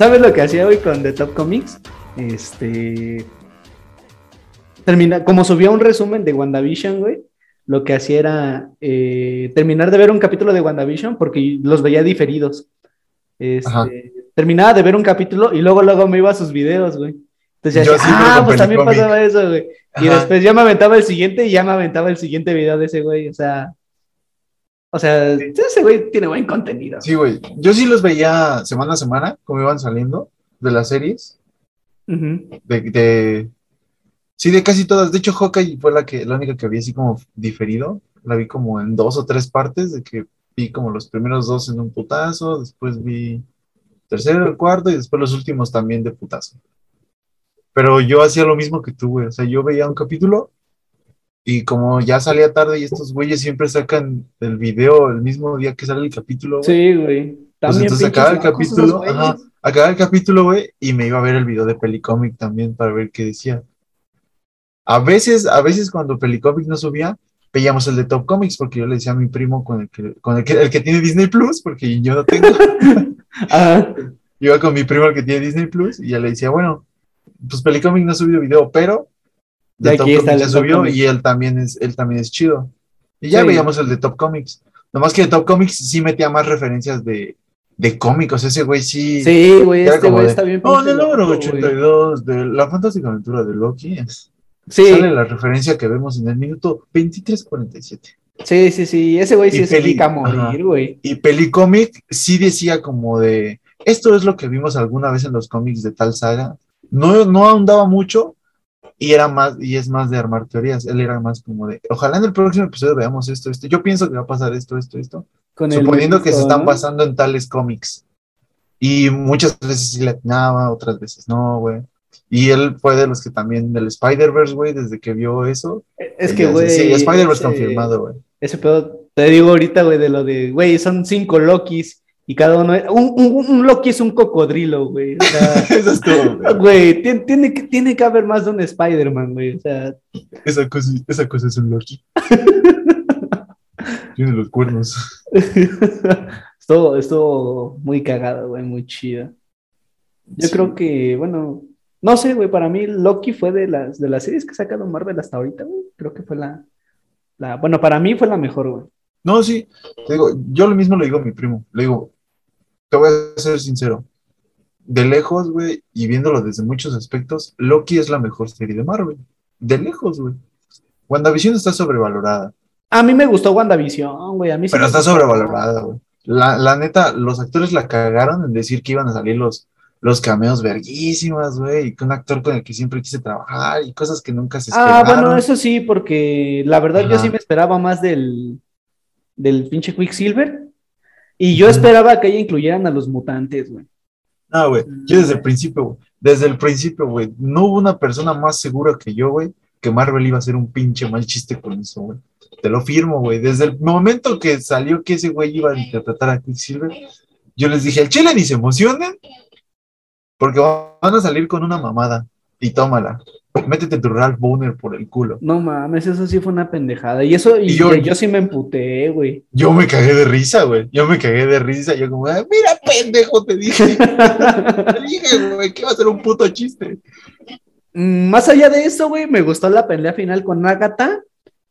¿Sabes lo que hacía hoy con The Top Comics? Este. Termina, como subía un resumen de WandaVision, güey, lo que hacía era eh, terminar de ver un capítulo de WandaVision porque los veía diferidos. Este, terminaba de ver un capítulo y luego, luego me iba a sus videos, güey. Entonces ya decía, ah, pues también pasaba eso, güey. Y después ya me aventaba el siguiente y ya me aventaba el siguiente video de ese güey. O sea, o sea, ese güey tiene buen contenido. Sí, güey. Yo sí los veía semana a semana, como iban saliendo de las series. de, sí, de casi todas. De hecho, Hawkeye fue la que la única que había así como diferido. La vi como en dos o tres partes, de que vi como los primeros dos en un putazo, después vi tercero, el cuarto y después los últimos también de putazo. Pero yo hacía lo mismo que tú, güey. O sea, yo veía un capítulo y como ya salía tarde y estos güeyes siempre sacan el video el mismo día que sale el capítulo. Sí, güey. Pues entonces acaba el capítulo, ajá, acaba el capítulo, güey, y me iba a ver el video de Pelicomic también para ver qué decía. A veces, a veces cuando Pelicomic no subía, veíamos el de Top Comics, porque yo le decía a mi primo con el que, con el que, el que tiene Disney Plus, porque yo no tengo. Iba con mi primo el que tiene Disney Plus, y ya le decía, bueno, pues Pelicomic no ha subido video, pero de Top Comics ya subió y él también es, él también es chido. Y ya veíamos el de Top Comics. Nomás que de Top Comics sí metía más referencias de, de cómicos, ese güey sí. Sí, güey, este güey está bien. Oh, en el número 82 de la fantástica aventura de Loki. Sí. Sale la referencia que vemos en el minuto 23.47. Sí, sí, sí, ese güey sí se dedica a morir, güey. Y Pelicomic sí decía como de, esto es lo que vimos alguna vez en los cómics de tal saga. No, no ahondaba mucho y era más, y es más de armar teorías. Él era más como de, ojalá en el próximo episodio veamos esto, esto. Yo pienso que va a pasar esto, esto, esto suponiendo que se están pasando en tales cómics. Y muchas veces sí le atinaba, otras veces no, güey. Y él fue de los que también del Spider-Verse, güey, desde que vio eso. Es que, güey. Sí, Spider-Verse confirmado, güey. Ese pedo, te digo ahorita, güey, de lo de, güey, son cinco Lokis y cada uno. Un, un, Loki es un cocodrilo, güey. O sea, eso es todo, güey. Tiene, tiene, que, tiene que haber más de un Spider-Man, güey. O sea. Esa cosa, esa cosa es un Loki. Tiene los cuernos. estuvo, estuvo muy cagado, güey, muy chido. Yo creo que, bueno, no sé, güey, para mí Loki fue de las, de las series que ha sacado Marvel hasta ahorita, güey. Creo que fue la, la, bueno, para mí fue la mejor, güey. No, sí, te digo, yo lo mismo le digo a mi primo, le digo, te voy a ser sincero, de lejos, güey, y viéndolo desde muchos aspectos, Loki es la mejor serie de Marvel, de lejos, güey. WandaVision está sobrevalorada. A mí me gustó WandaVision, güey. A mí Pero está sobrevalorada, güey. La, la, neta, los actores la cagaron en decir que iban a salir los, los cameos verguísimas, güey, y que un actor con el que siempre quise trabajar y cosas que nunca se esperaron. Ah, bueno, eso sí, porque la verdad yo sí me esperaba más del, del pinche Quicksilver. Y yo esperaba que ella incluyeran a los mutantes, güey. No, güey, yo desde el principio, güey, desde el principio, güey, no hubo una persona más segura que yo, güey, que Marvel iba a hacer un pinche mal chiste con eso, güey. Te lo firmo, güey. Desde el momento que salió que ese güey iba a interpretar a Quicksilver, yo les dije, al chile ni se emocionen, porque van a salir con una mamada. Y tómala. Métete tu Ralph Boner por el culo. No mames, eso sí fue una pendejada. Y eso, y, yo, yo, sí me emputé, güey. Yo me cagué de risa, güey. Yo me cagué de risa. Yo como, mira, pendejo, te dije. te dije, güey, que va a ser un puto chiste. Mm, más allá de eso, güey, me gustó la pelea final con Agatha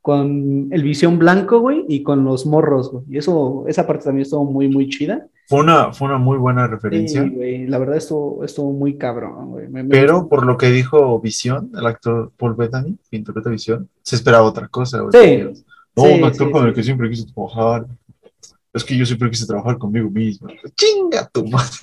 con el visión blanco, güey, y con los morros, güey. Y eso, esa parte también estuvo muy, muy chida. Fue una, fue una muy buena referencia. Sí, güey, la verdad estuvo, estuvo muy cabrón, güey. Pero por lo que dijo Visión, el actor Paul Bettany, que interpreta Visión, se esperaba otra cosa, güey. Sí. No, un actor con el que siempre quise trabajar. Es que yo siempre quise trabajar conmigo mismo. Chinga tu madre.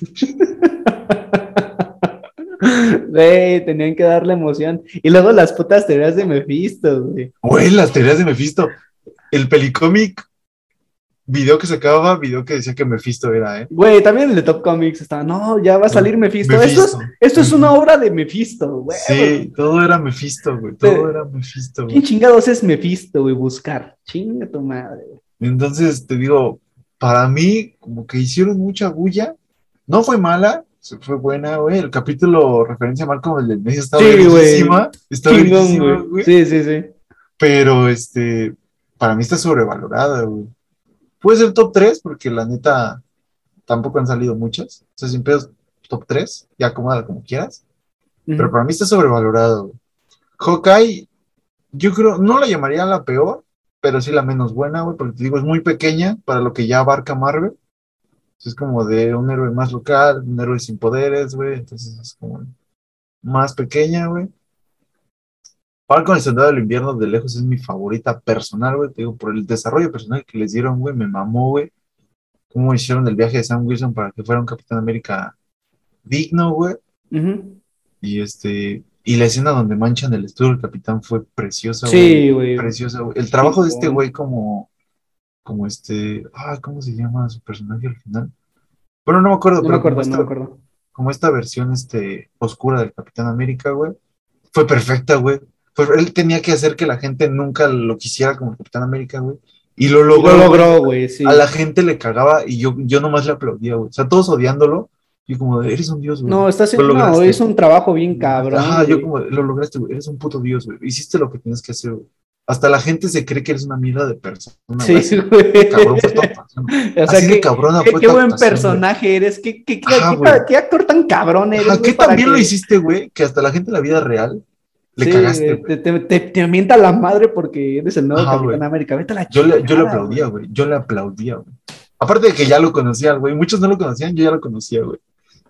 Güey, tenían que darle emoción. Y luego las putas teorías de Mephisto, güey. Güey, las teorías de Mephisto. El pelicómic video que se acababa, video que decía que Mephisto era, ¿eh? Güey, también el de Top Comics estaba, no, ya va a salir Mephisto. Esto, es, una obra de Mephisto, güey. Sí, todo era Mephisto, güey. Todo era Mephisto, güey. ¿Quién chingados es Mephisto, güey? Buscar. Chinga tu madre. Entonces, te digo, para mí, como que hicieron mucha bulla. No fue mala, fue buena, güey. El capítulo referencia a Malcolm el del medio estaba sí, buenísima. Está güey. Sí, sí, sí. Pero, este, para mí está sobrevalorada, güey. Puede ser top 3 porque la neta tampoco han salido muchas. Sea, sin pedos, top 3, ya acomódala como quieras. Pero para mí está sobrevalorado. Hawkeye, yo creo, no la llamaría la peor, pero sí la menos buena, güey, porque te digo, es muy pequeña para lo que ya abarca Marvel. Es como de un héroe más local, un héroe sin poderes, güey, entonces es como más pequeña, güey. Falcon el Soldado del Invierno de lejos es mi favorita personal, güey, te digo, por el desarrollo personal que les dieron, güey, me mamó, güey. Cómo hicieron el viaje de Sam Wilson para que fuera un Capitán América digno, güey. Y este, y la escena donde manchan el estudio del capitán fue preciosa, Sí, güey. Preciosa, güey. El trabajo de este güey. güey como, como este, ah, ¿cómo se llama su personaje al final? Bueno, no me acuerdo, No me acuerdo, no me acuerdo. como esta versión este, oscura del Capitán América, güey, fue perfecta, güey. Fue- él tenía que hacer que la gente nunca lo quisiera como Capitán América, güey. Y lo logró. Lo güey. logró, güey, sí. A la gente le cagaba y yo, yo nomás le aplaudía, güey. O sea, todos odiándolo. Y como, de, eres un dios, güey. No, está haciendo, Lo no, es un trabajo bien cabrón. Ajá, yo güey. como, lo lograste, güey. Eres un puto dios, güey. Hiciste lo que tienes que hacer, güey. Hasta la gente se cree que eres una mierda de persona. güey. Sí, Así güey. de cabrón fue tu. O sea, Así de qué, cabrona qué- fue qué buen personaje eres. Qué, qué, qué- Ajá, qué- güey. qué actor tan cabrón güey. eres. Ajá, güey, ¿qué también lo que- hiciste, güey? Que hasta la gente en la vida real le Sí, cagaste, güey, güey. te, te, te, te mienta la madre porque eres el nuevo Ajá, Capitán. América. Vete a la Yo le, yo le aplaudía, güey. Yo le aplaudía, güey. Aparte de que ya lo conocía, güey. Muchos no lo conocían, yo ya lo conocía, güey.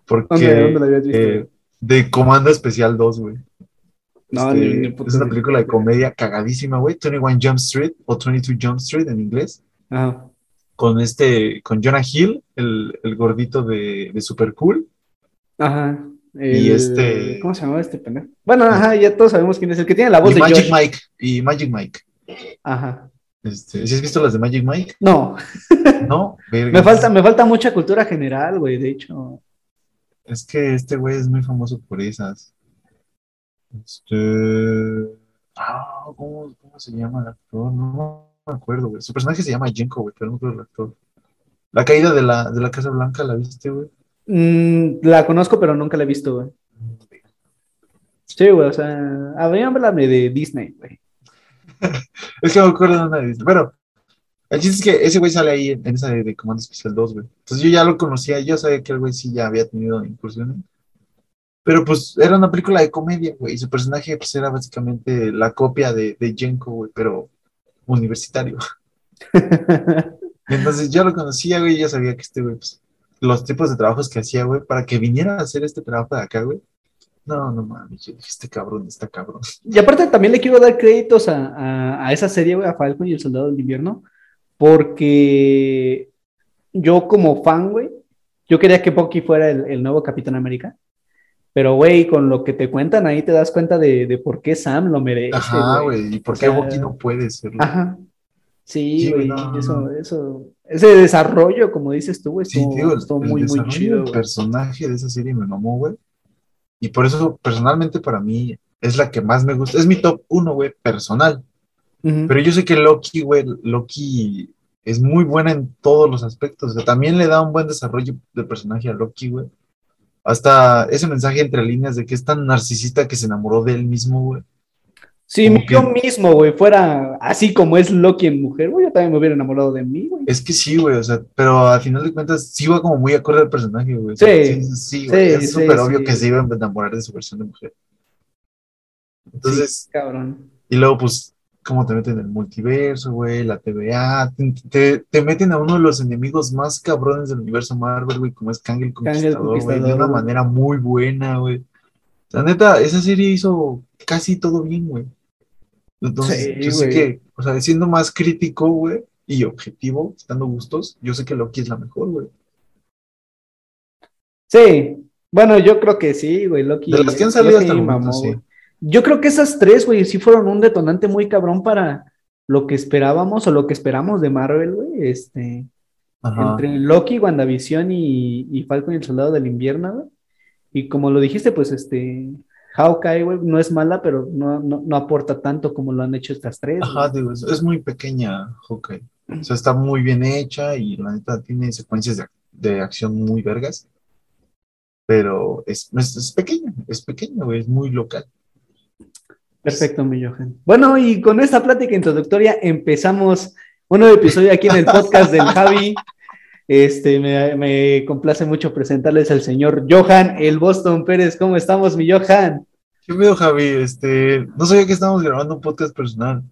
Porque ¿Dónde, dónde lo habías visto? eh, de Comando Especial 2, güey. No, Este, ni- es una película de comedia cagadísima, güey. 21 Jump Street o 22 Jump Street en inglés. Ajá. Con este, con Jonah Hill, el, el gordito de, de Super Cool. Ajá. Y este- ¿Cómo se llamaba este pendejo? Bueno, ajá, ya todos sabemos quién es el que tiene la voz Y de Magic Josh. Mike. Y Magic Mike. Ajá. Este, ¿sí has visto las de Magic Mike? No, No, me falta, me falta mucha cultura general, güey, de hecho. Es que este güey es muy famoso por esas. Este. Ah, ¿cómo, cómo se llama el actor? No me acuerdo, güey. Su personaje se llama Jenko, güey, pero no acuerdo el actor. La caída de la, de la Casa Blanca, ¿la viste, güey? Mm, la conozco, pero nunca la he visto, güey. Sí, güey, o sea, háblame de Disney, güey. Es que me acuerdo de una de Pero el chiste es que ese güey sale ahí en, en esa de, de Comando Especial 2, güey. Entonces yo ya lo conocía, yo sabía que el güey sí ya había tenido incursiones. Pero pues era una película de comedia, güey. Y su personaje pues era básicamente la copia de, de Jenko, güey, pero universitario. Entonces yo lo conocía, güey, y ya sabía que este güey, pues, los tipos de trabajos que hacía, güey, para que viniera a hacer este trabajo de acá, güey. No, no mames, yo dije, este cabrón está cabrón. Y aparte también le quiero dar créditos a, a- a esa serie, güey, a Falcon y el Soldado del Invierno, porque yo como fan, güey, yo quería que Bucky fuera el, el nuevo Capitán América, pero, güey, con lo que te cuentan ahí te das cuenta de, de por qué Sam lo merece, Ajá, güey, ¿y por O qué sea, Bucky no puede serlo? Ajá. Sí, güey, no, eso, eso, ese desarrollo, como dices tú, güey, estuvo, el, estuvo el muy, muy chido, güey. personaje de esa serie me mamó, güey. Y por eso, personalmente, para mí, es la que más me gusta. Es mi top uno, güey, personal. Pero yo sé que Loki, güey, Loki es muy buena en todos los aspectos. O sea, también le da un buen desarrollo de personaje a Loki, güey. Hasta ese mensaje entre líneas de que es tan narcisista que se enamoró de él mismo, güey. Si como yo que- mismo, güey, fuera así como es Loki en mujer, güey, yo también me hubiera enamorado de mí, güey. Es que sí, güey, o sea, pero al final de cuentas sí va como muy acorde al personaje, güey. O Sí, sea, sí, sí, güey, sí, es sí, súper obvio que se iba a enamorar de su versión de mujer. Entonces, cabrón. y luego, pues, cómo te meten en el multiverso, güey, la TVA, te, te- te meten a uno de los enemigos más cabrones del universo Marvel, güey, como es Kang el Conquistador, güey, de una manera muy buena, güey. La neta, esa serie hizo casi todo bien, güey. Entonces, Sí, yo sé que, o sea, siendo más crítico, güey, y objetivo, estando gustos, yo sé que Loki es la mejor, güey. Sí, bueno, yo creo que sí, güey, Loki. De las que han salido hasta el momento, mamó, sí. güey. Yo creo que esas tres, güey, sí fueron un detonante muy cabrón para lo que esperábamos o lo que esperamos de Marvel, güey. Este, Ajá. entre Loki, WandaVision y, y Falcon y el Soldado del Invierno, güey. Y como lo dijiste, pues este, Hawkeye, güey, no es mala, pero no, no, no aporta tanto como lo han hecho estas tres. Ajá, digo, es, es muy pequeña, Hawkeye. O sea, está muy bien hecha y la neta tiene secuencias de, de acción muy vergas. Pero es, es, es pequeña, es pequeña, güey, es muy local. Perfecto, mi Johan. Bueno, y con esta plática introductoria empezamos un nuevo episodio aquí en el podcast del Javi. Este, me, me complace mucho presentarles al señor Johan, el Boston Pérez. ¿Cómo estamos, mi Johan? ¿Qué pedo, Javi? Este, no sabía que estábamos grabando un podcast personal.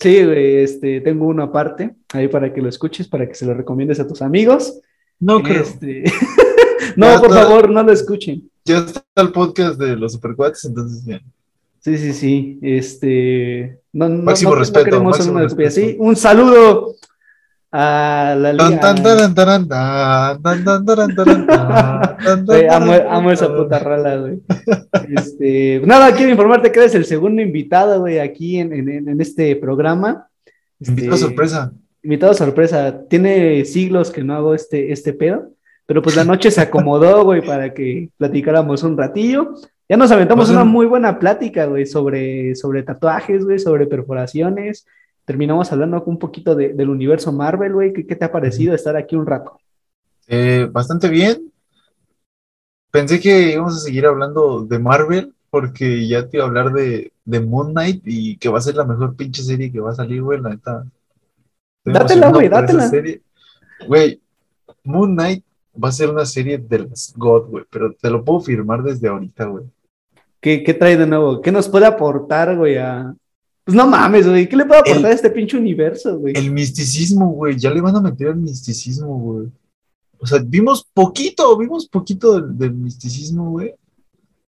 Sí, güey, este, tengo uno aparte, ahí para que lo escuches, para que se lo recomiendes a tus amigos. No creo. Este, no, Ya por está. favor, no lo escuchen. Ya está el podcast de los supercuates, entonces bien. Sí, sí, sí. Este. No, no, Máximo no- no respeto, queremos máximo una respeto. Sí, un saludo a la liga. amo, esa puta rola, güey. Este, nada, quiero informarte que eres el segundo invitado, güey, aquí en, en- en este programa. Invitado Este, sorpresa. Invitado sorpresa. Tiene siglos que no hago este, este pedo, pero pues la noche se acomodó, güey, para que platicáramos un ratillo. Ya nos aventamos sea, una muy buena plática, güey, sobre, sobre tatuajes, güey, sobre perforaciones. Terminamos hablando un poquito de- del universo Marvel, güey. ¿Qué, qué te ha parecido estar aquí un rato? Eh, bastante bien. Pensé que íbamos a seguir hablando de Marvel, porque ya te iba a hablar de, de Moon Knight y que va a ser la mejor pinche serie que va a salir, güey, la neta. Dátela, güey, dátela. Güey, Moon Knight va a ser una serie de las God, güey, pero te lo puedo firmar desde ahorita, güey. ¿Qué, qué trae de nuevo? ¿Qué nos puede aportar, güey? A... Pues no mames, güey. ¿Qué le puede aportar El- a este pinche universo, güey? El misticismo, güey, ya le van a meter el misticismo, güey. O sea, vimos poquito, vimos poquito del, del misticismo, güey,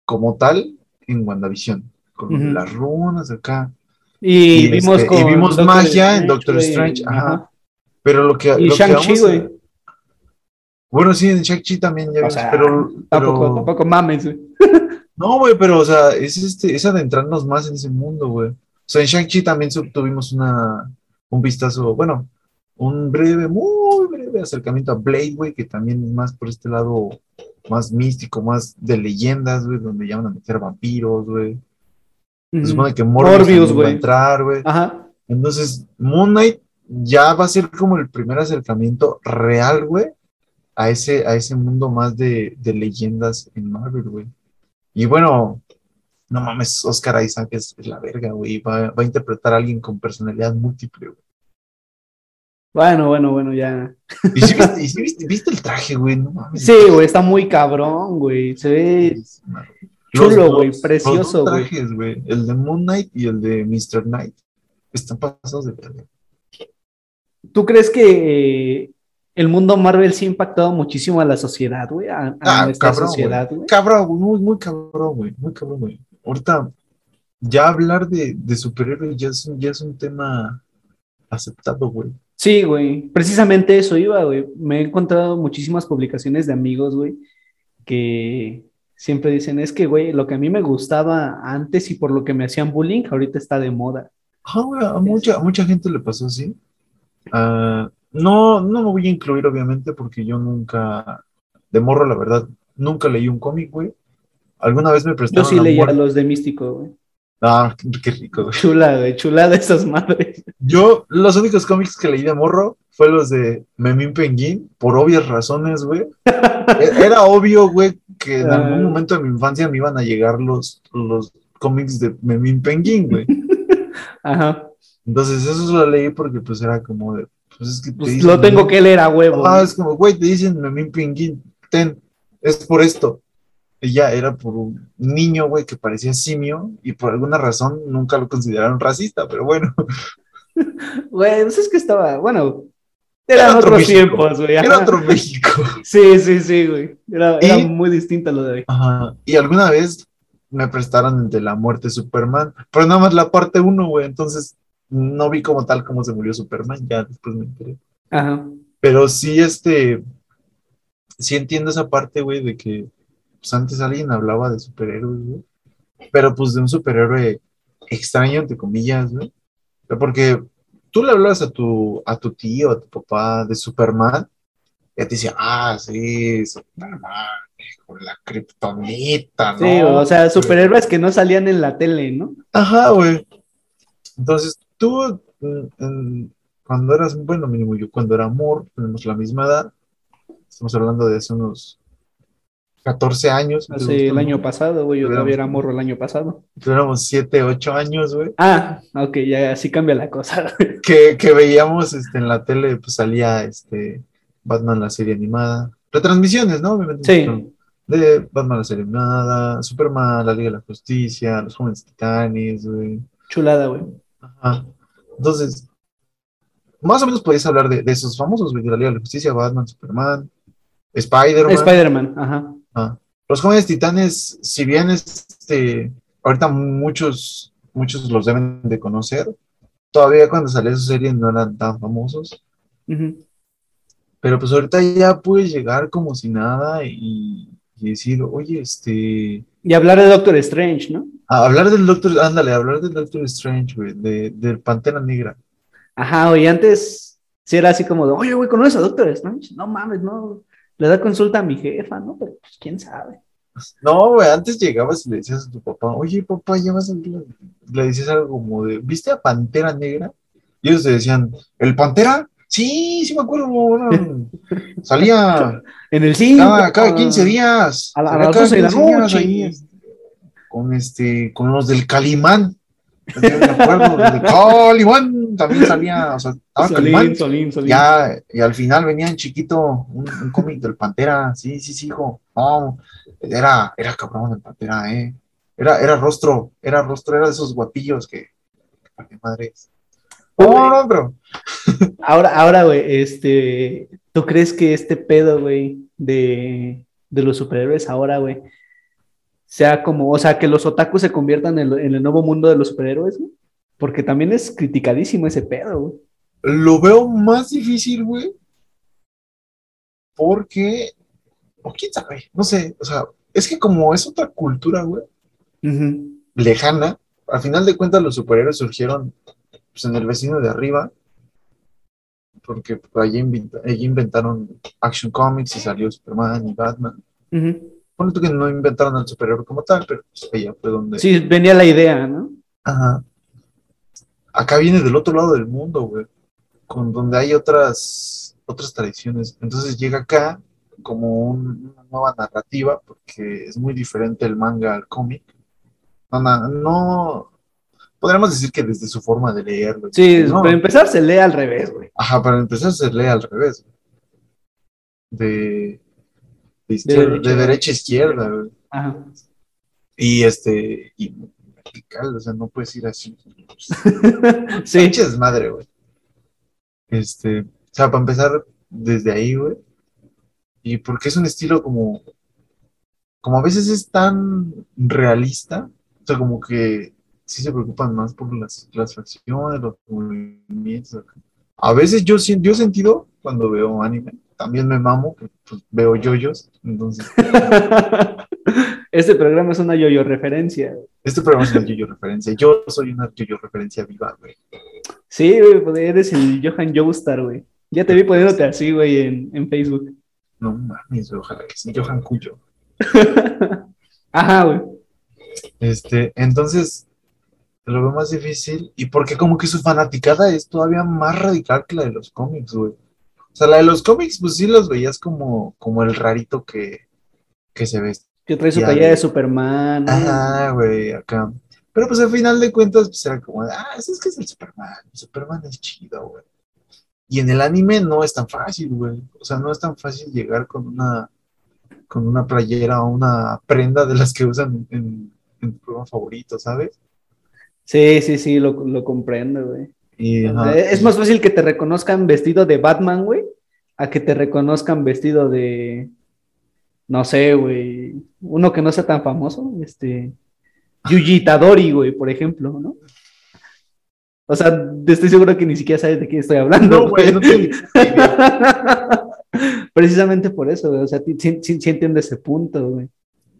como tal, en WandaVision, con las runas acá. Y, y vimos, este, con y vimos Doctor magia en Doctor Strange, ajá. Pero lo que. Y Shang-Chi, güey. Bueno, sí, en Shang-Chi también ya O vimos, sea, pero, Tampoco, pero- tampoco mames, güey. No, güey, pero, o sea, es, este, es adentrarnos más en ese mundo, güey. Sea, en Shang-Chi también tuvimos una, un vistazo, bueno, un breve, muy breve acercamiento a Blade, güey, que también es más por este lado más místico, más de leyendas, güey, donde ya van a meter vampiros, güey. Se supone que Morbius, güey. entrar, güey. Ajá. Entonces, Moon Knight ya va a ser como el primer acercamiento real, güey, a ese, a ese mundo más de, de leyendas en Marvel, güey. Y bueno, no mames, Oscar Isaac es, es la verga, güey. Va, va a interpretar a alguien con personalidad múltiple, güey. Bueno, bueno, bueno, ya. ¿Y sí viste, y viste, viste el traje, güey? No mames. Sí, güey, está muy cabrón, güey. Se ve. Chulo, güey, precioso, güey. trajes, güey. El de Moon Knight y el de Mr. Knight. Están pasados de verga. ¿Tú crees que eh, el mundo Marvel sí ha impactado muchísimo a la sociedad, güey? A, a Ah, nuestra cabrón, sociedad, güey. Cabrón, muy, muy cabrón, güey, muy cabrón, güey. Ahorita, ya hablar de, de superhéroes ya es, un, ya es un tema aceptado, güey. Sí, güey. Precisamente eso iba, güey. Me he encontrado muchísimas publicaciones de amigos, güey, que siempre dicen, es que, güey, lo que a mí me gustaba antes y por lo que me hacían bullying, ahorita está de moda. Ah, güey, a mucha, a mucha gente le pasó así. Ah, no, no me voy a incluir, obviamente, porque yo nunca, de morro, la verdad, nunca leí un cómic, güey. Alguna vez me Yo prestaron sí la leía los de Místico, güey. Ah, qué, rico, güey. Chula, güey, chula de esas madres. Yo, los únicos cómics que leí de morro fue los de Memín Penguin, por obvias razones, güey. E- Era obvio, güey, que en algún Ah. momento de mi infancia me iban a llegar los, los cómics de Memín Penguin, güey. Ajá. Entonces, eso lo leí porque, pues, era como de, pues, es que te Pues dicen lo tengo que leer a huevo. Ah, güey. es como, güey, te dicen Memín Penguin, ten, es por esto. Ya, era por un niño, güey, que parecía simio, y por alguna razón nunca lo consideraron racista, pero bueno, Güey, pues es que estaba, bueno, eran Era otro otros México. tiempos, güey. era otro México. Sí, sí, sí, güey. Era, era Y- muy distinto a lo de hoy. Ajá. Y alguna vez me prestaron el de la muerte de Superman, pero nada más la parte 1, güey, entonces no vi como tal cómo se murió Superman, ya después me enteré. Ajá. Pero sí, este, sí entiendo esa parte, güey, de que pues antes alguien hablaba de superhéroes, güey, pero pues de un superhéroe extraño, entre comillas, güey. Porque tú le hablabas a tu, a tu tío, a tu papá de Superman, y te decía, ah, sí, Superman, con la kriptonita, ¿no? Sí, o sea, superhéroes que no salían en la tele, ¿no? Ajá, güey. Entonces, tú, cuando eras, bueno, mínimo yo, cuando era amor, tenemos la misma edad, estamos hablando de hace unos 14 años. Hace el año pasado, güey, yo todavía era morro el año pasado. Tuviéramos 7, 8 años, güey, Ah, ok, ya así cambia la cosa. que, que veíamos este, en la tele, pues salía este, Batman la serie animada, retransmisiones, ¿no? Obviamente, Sí. De Batman la serie animada, Superman, la Liga de la Justicia, los Jóvenes Titanes, güey. Chulada, güey. Ajá. Entonces, más o menos podías hablar de, de esos famosos, güey, de la Liga de la Justicia, Batman, Superman, Spider-Man. Spider-Man, ajá. Ah. Los jóvenes titanes, si bien este, ahorita muchos, muchos los deben de conocer, todavía cuando salió su serie no eran tan famosos, Ujú. pero pues ahorita ya puedes llegar como si nada y, y decir, oye, este, Y hablar de Doctor Strange, ¿no? a hablar del Doctor, ándale, hablar del Doctor Strange, güey, de, del Pantera Negra. Ajá, oye, antes sí era así como de, oye, güey, ¿conoces a Doctor Strange? No mames, no. Le da consulta a mi jefa, ¿no? Pero pues quién sabe. No, güey, antes llegabas y le decías a tu papá, oye, papá, ya vas a ver la-". Le decías algo como de, ¿viste a Pantera Negra? Y ellos te decían, ¿el Pantera? Sí, sí me acuerdo, bueno, salía En el 5. cada, cada 15 días. a la- a las cada 12 de la 15 días noche. ahí, este, con este, con los del Calimán. Me acuerdo, del Calimán también salía, o sea, estaba Calimán. Solín, Solín, Solín. Ya, y al final venía en chiquito un, un cómic del Pantera. Sí, sí, sí, hijo. No, era, era cabrón el Pantera, ¿eh? Era, era rostro, era rostro, era de esos guapillos que. ¿Para qué madres? No, no, pero. Ahora, ahora, güey, este, ¿tú crees que este pedo, güey, de, de los superhéroes ahora, güey, sea como, o sea, que los otakus se conviertan en, lo- en el nuevo mundo de los superhéroes, güey? Porque también es criticadísimo ese pedo, güey. Lo veo más difícil, güey. Porque. O quién sabe, no sé. O sea, es que como es otra cultura, güey, lejana, al final de cuentas los superhéroes surgieron pues, en el vecino de arriba. Porque allí, allí inventaron Action Comics y salió Superman y Batman. Ponle tú que no inventaron al superhéroe como tal, pero pues, allá fue donde. Sí, venía la idea, ¿no? Ajá. Acá viene del otro lado del mundo, güey. Con donde hay otras, otras tradiciones. Entonces llega acá como un- una nueva narrativa, porque es muy diferente el manga al cómic. No, na- no, podríamos decir que desde su forma de leerlo. Sí, No. para empezar se lee al revés, güey. Ajá, para empezar se lee al revés. güey. De, de, izquierda- derecha. de derecha a izquierda, güey. Ajá. Y este, y vertical, o sea, no puedes ir así. Sí, Pinche desmadre, güey. Este, o sea, para empezar desde ahí, güey. Y porque es un estilo como, como a veces es tan realista, o sea, como que sí se preocupan más por las, las facciones, los movimientos. A veces yo, yo he sentido cuando veo anime, también me mamo, pues, veo yoyos, entonces este programa es una yo-yo referencia. este programa es una yoyo referencia. Yo soy una yoyo referencia viva, güey. Sí, güey, pues eres el Johan Joestar, güey. Ya te vi poniéndote así, güey, en, en Facebook. No mames, güey, ojalá que sí, Johan Cuyo. Ajá, güey. Este, entonces, lo veo más difícil y porque como que su fanaticada es todavía más radical que la de los cómics, güey. O sea, la de los cómics, pues sí los veías como, como el rarito que, que se ve. Que trae su talla de Superman. Ajá, güey, acá. Pero pues al final de cuentas, pues era como, ah, es que es el Superman, el Superman es chido, güey. Y en el anime no es tan fácil, güey. O sea, no es tan fácil llegar con una, con una playera o una prenda de las que usan en, en tu programa favorito, ¿sabes? Sí, sí, sí, lo, lo comprendo, güey. Y, sea, ajá, Es más fácil que te reconozcan vestido de Batman, güey, a que te reconozcan vestido de, no sé, güey, uno que no sea tan famoso, este, Yuji Itadori, güey, por ejemplo, ¿no? O sea, estoy seguro que ni siquiera sabes de quién estoy hablando. No, güey, no te- Precisamente por eso, güey, o sea, sí, sí, sí entiendo ese punto, güey.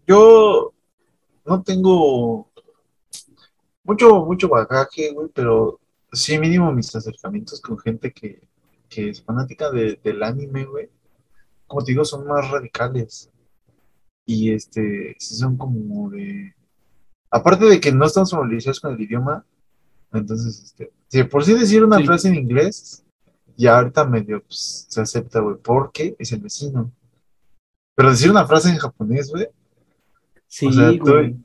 Yo no tengo mucho, mucho bagaje, güey, pero sí mínimo mis acercamientos con gente que, que es fanática de- del anime, güey. Como te digo, son más radicales. Y este, sí son como de... Aparte de que no están familiarizados con el idioma, entonces, este, si por sí decir una Sí. frase en inglés, ya ahorita medio pues, se acepta, güey, porque es el vecino. Pero decir una frase en japonés, güey, Sí, O sea, tú- güey.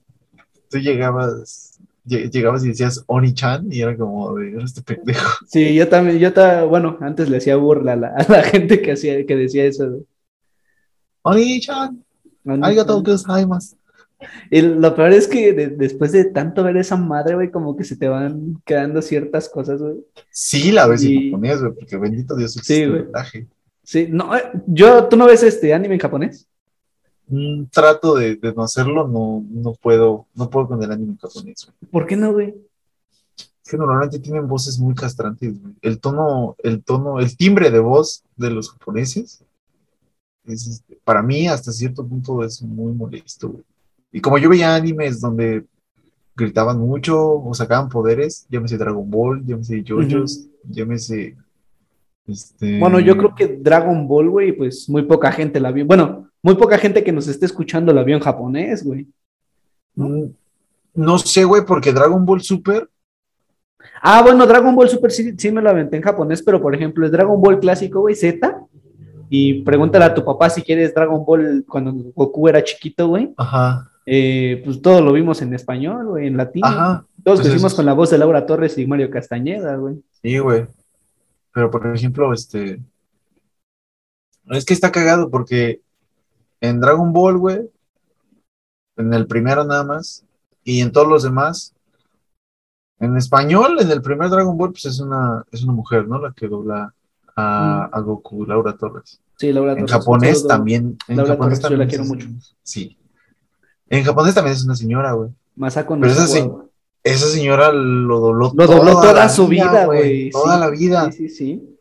tú llegabas lle- llegabas y decías Oni-chan y era como "Era este pendejo. Sí, yo también, yo ta- bueno, antes le hacía burla a la, a la gente que hacía, que decía eso. Oni-chan, No, arigatou gozaimasu. Y lo peor es que de- después de tanto ver esa madre, güey, como que se te van quedando ciertas cosas, güey. Sí, la ves Y- en japonés, güey, porque bendito Dios existe el güey. Sí, no, eh, yo, ¿tú no ves este anime en japonés? Trato de, de no hacerlo, no, no puedo, no puedo con el anime japonés. ¿Por qué no, güey? Que normalmente tienen voces muy castrantes, güey. El tono, el tono, el timbre de voz de los japoneses, es, este, para mí hasta cierto punto es muy molesto, güey. Y como yo veía animes donde gritaban mucho o sacaban poderes, llámese Dragon Ball, llámese JoJo's, llámese este Bueno, yo creo que Dragon Ball, güey, pues muy poca gente la vio. Bueno, muy poca gente que nos esté escuchando la vio en japonés, güey. Mm, No sé, güey, porque Dragon Ball Super, Ah, bueno, Dragon Ball Super sí, sí me lo aventé en japonés, pero por ejemplo, el Dragon Ball clásico, güey, Z. Y pregúntale a tu papá si quieres Dragon Ball cuando Goku era chiquito, güey. ajá, Eh, pues todo lo vimos en español, güey, en latín. ajá, Todos pues crecimos es- con la voz de Laura Torres y Mario Castañeda, güey. sí, güey. Pero por ejemplo, este, es que está cagado porque en Dragon Ball, güey, en el primero nada más, y en todos los demás, en español, en el primer Dragon Ball, pues es una, es una mujer, ¿no? La que dobla a, a Goku, Laura Torres. Sí, Laura En Torres. japonés un saludo. también. En Laura japonés Torres, yo la también quiero es- mucho. Sí. En japonés también es una señora, güey. Masako Pero esa señora lo dobló, Lo dobló toda su vida, güey. Toda sí. la vida. Sí, sí, sí.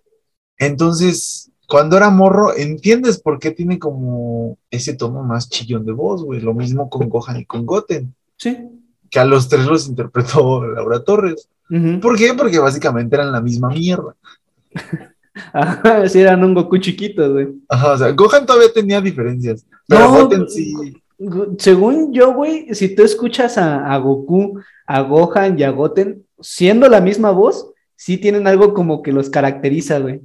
Entonces, cuando era morro, entiendes por qué tiene como ese tono más chillón de voz, güey. Lo mismo con Gohan y con Goten, Sí. que a los tres los interpretó Laura Torres. ¿Por qué? Porque básicamente eran la misma mierda. Ajá, sí, eran un Goku chiquito, güey. Ajá, o sea, Gohan todavía tenía diferencias, pero No, Goten sí. Según yo, güey, si tú escuchas a, a Goku, a Gohan y a Goten, siendo la misma voz, sí tienen algo como que los caracteriza, güey.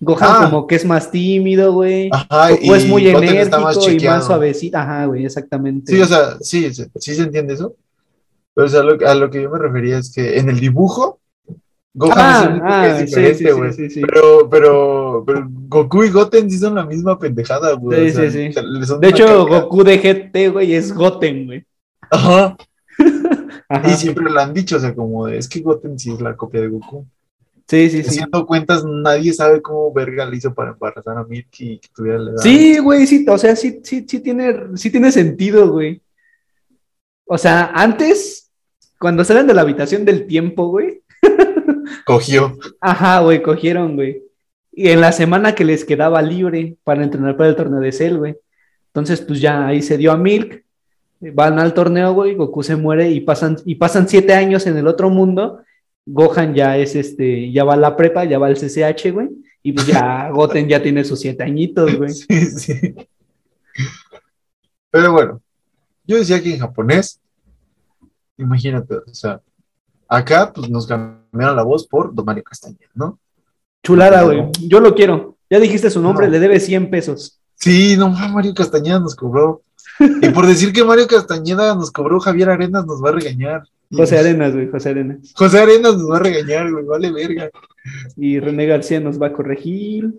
Gohan Ah. como que es más tímido, güey. Ajá, Goku es muy Goten enérgico y más suavecito. Ajá, güey, exactamente. Sí, o sea, sí, sí, sí se entiende eso. Pero o sea, lo- a lo que yo me refería es que en el dibujo, Gohan ah, es el único que ah, es diferente, güey. sí. Pero, pero, pero Goku y Goten sí son la misma pendejada, güey. Sí, o sea, sí, sí. o De hecho. Goku de GT, güey, es Goten, güey. Ajá. Ajá. Y siempre lo han dicho, o sea, como de, es que Goten sí es la copia de Goku. Sí, sí, sí. Haciendo cuentas, nadie sabe cómo verga le hizo para embarazar a Milky y que tuviera la edad. Sí, güey, sí, o sea, sí, sí, sí tiene, sí tiene sentido, güey. O sea, antes, cuando salen de la habitación del tiempo, güey, Cogió. ajá, güey, cogieron, güey. Y en la semana que les quedaba libre para entrenar para el torneo de Cell, güey. Entonces, pues ya ahí se dio a Milk, van al torneo, güey, Goku se muere y pasan, y pasan siete años en el otro mundo. Gohan ya es este, ya va a la prepa, ya va al CCH, güey. Y pues ya Goten ya tiene sus siete añitos, güey. Sí, sí. Pero bueno, yo decía que en japonés, imagínate, o sea, acá pues nos cambiaron la voz por Don Mario Castañeda, ¿no? Chulada, güey. Yo lo quiero. Ya dijiste su nombre, No. le debe 100 pesos. Sí, no, Mario Castañeda nos cobró. Y por decir que Mario Castañeda nos cobró, Javier Arenas nos va a regañar. José Arenas, güey, José Arenas. José Arenas nos va a regañar, güey, vale verga. Y René García nos va a corregir.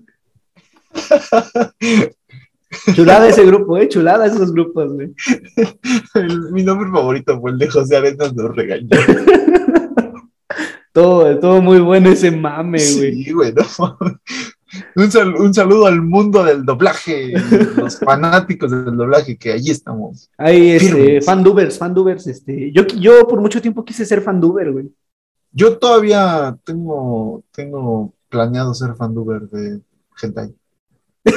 Chulada ese grupo, eh. Chulada esos grupos, güey. Mi nombre favorito fue el de José Arenas nos regañó. Todo, todo muy bueno ese mame, güey. Sí, güey, no mames. Un, sal- un saludo al mundo del doblaje, los fanáticos del doblaje, que allí estamos. Hay este, fandubers, fandubers, este. Yo, yo por mucho tiempo quise ser fanduber, güey. Yo todavía tengo, tengo planeado ser fanduber de Hentai.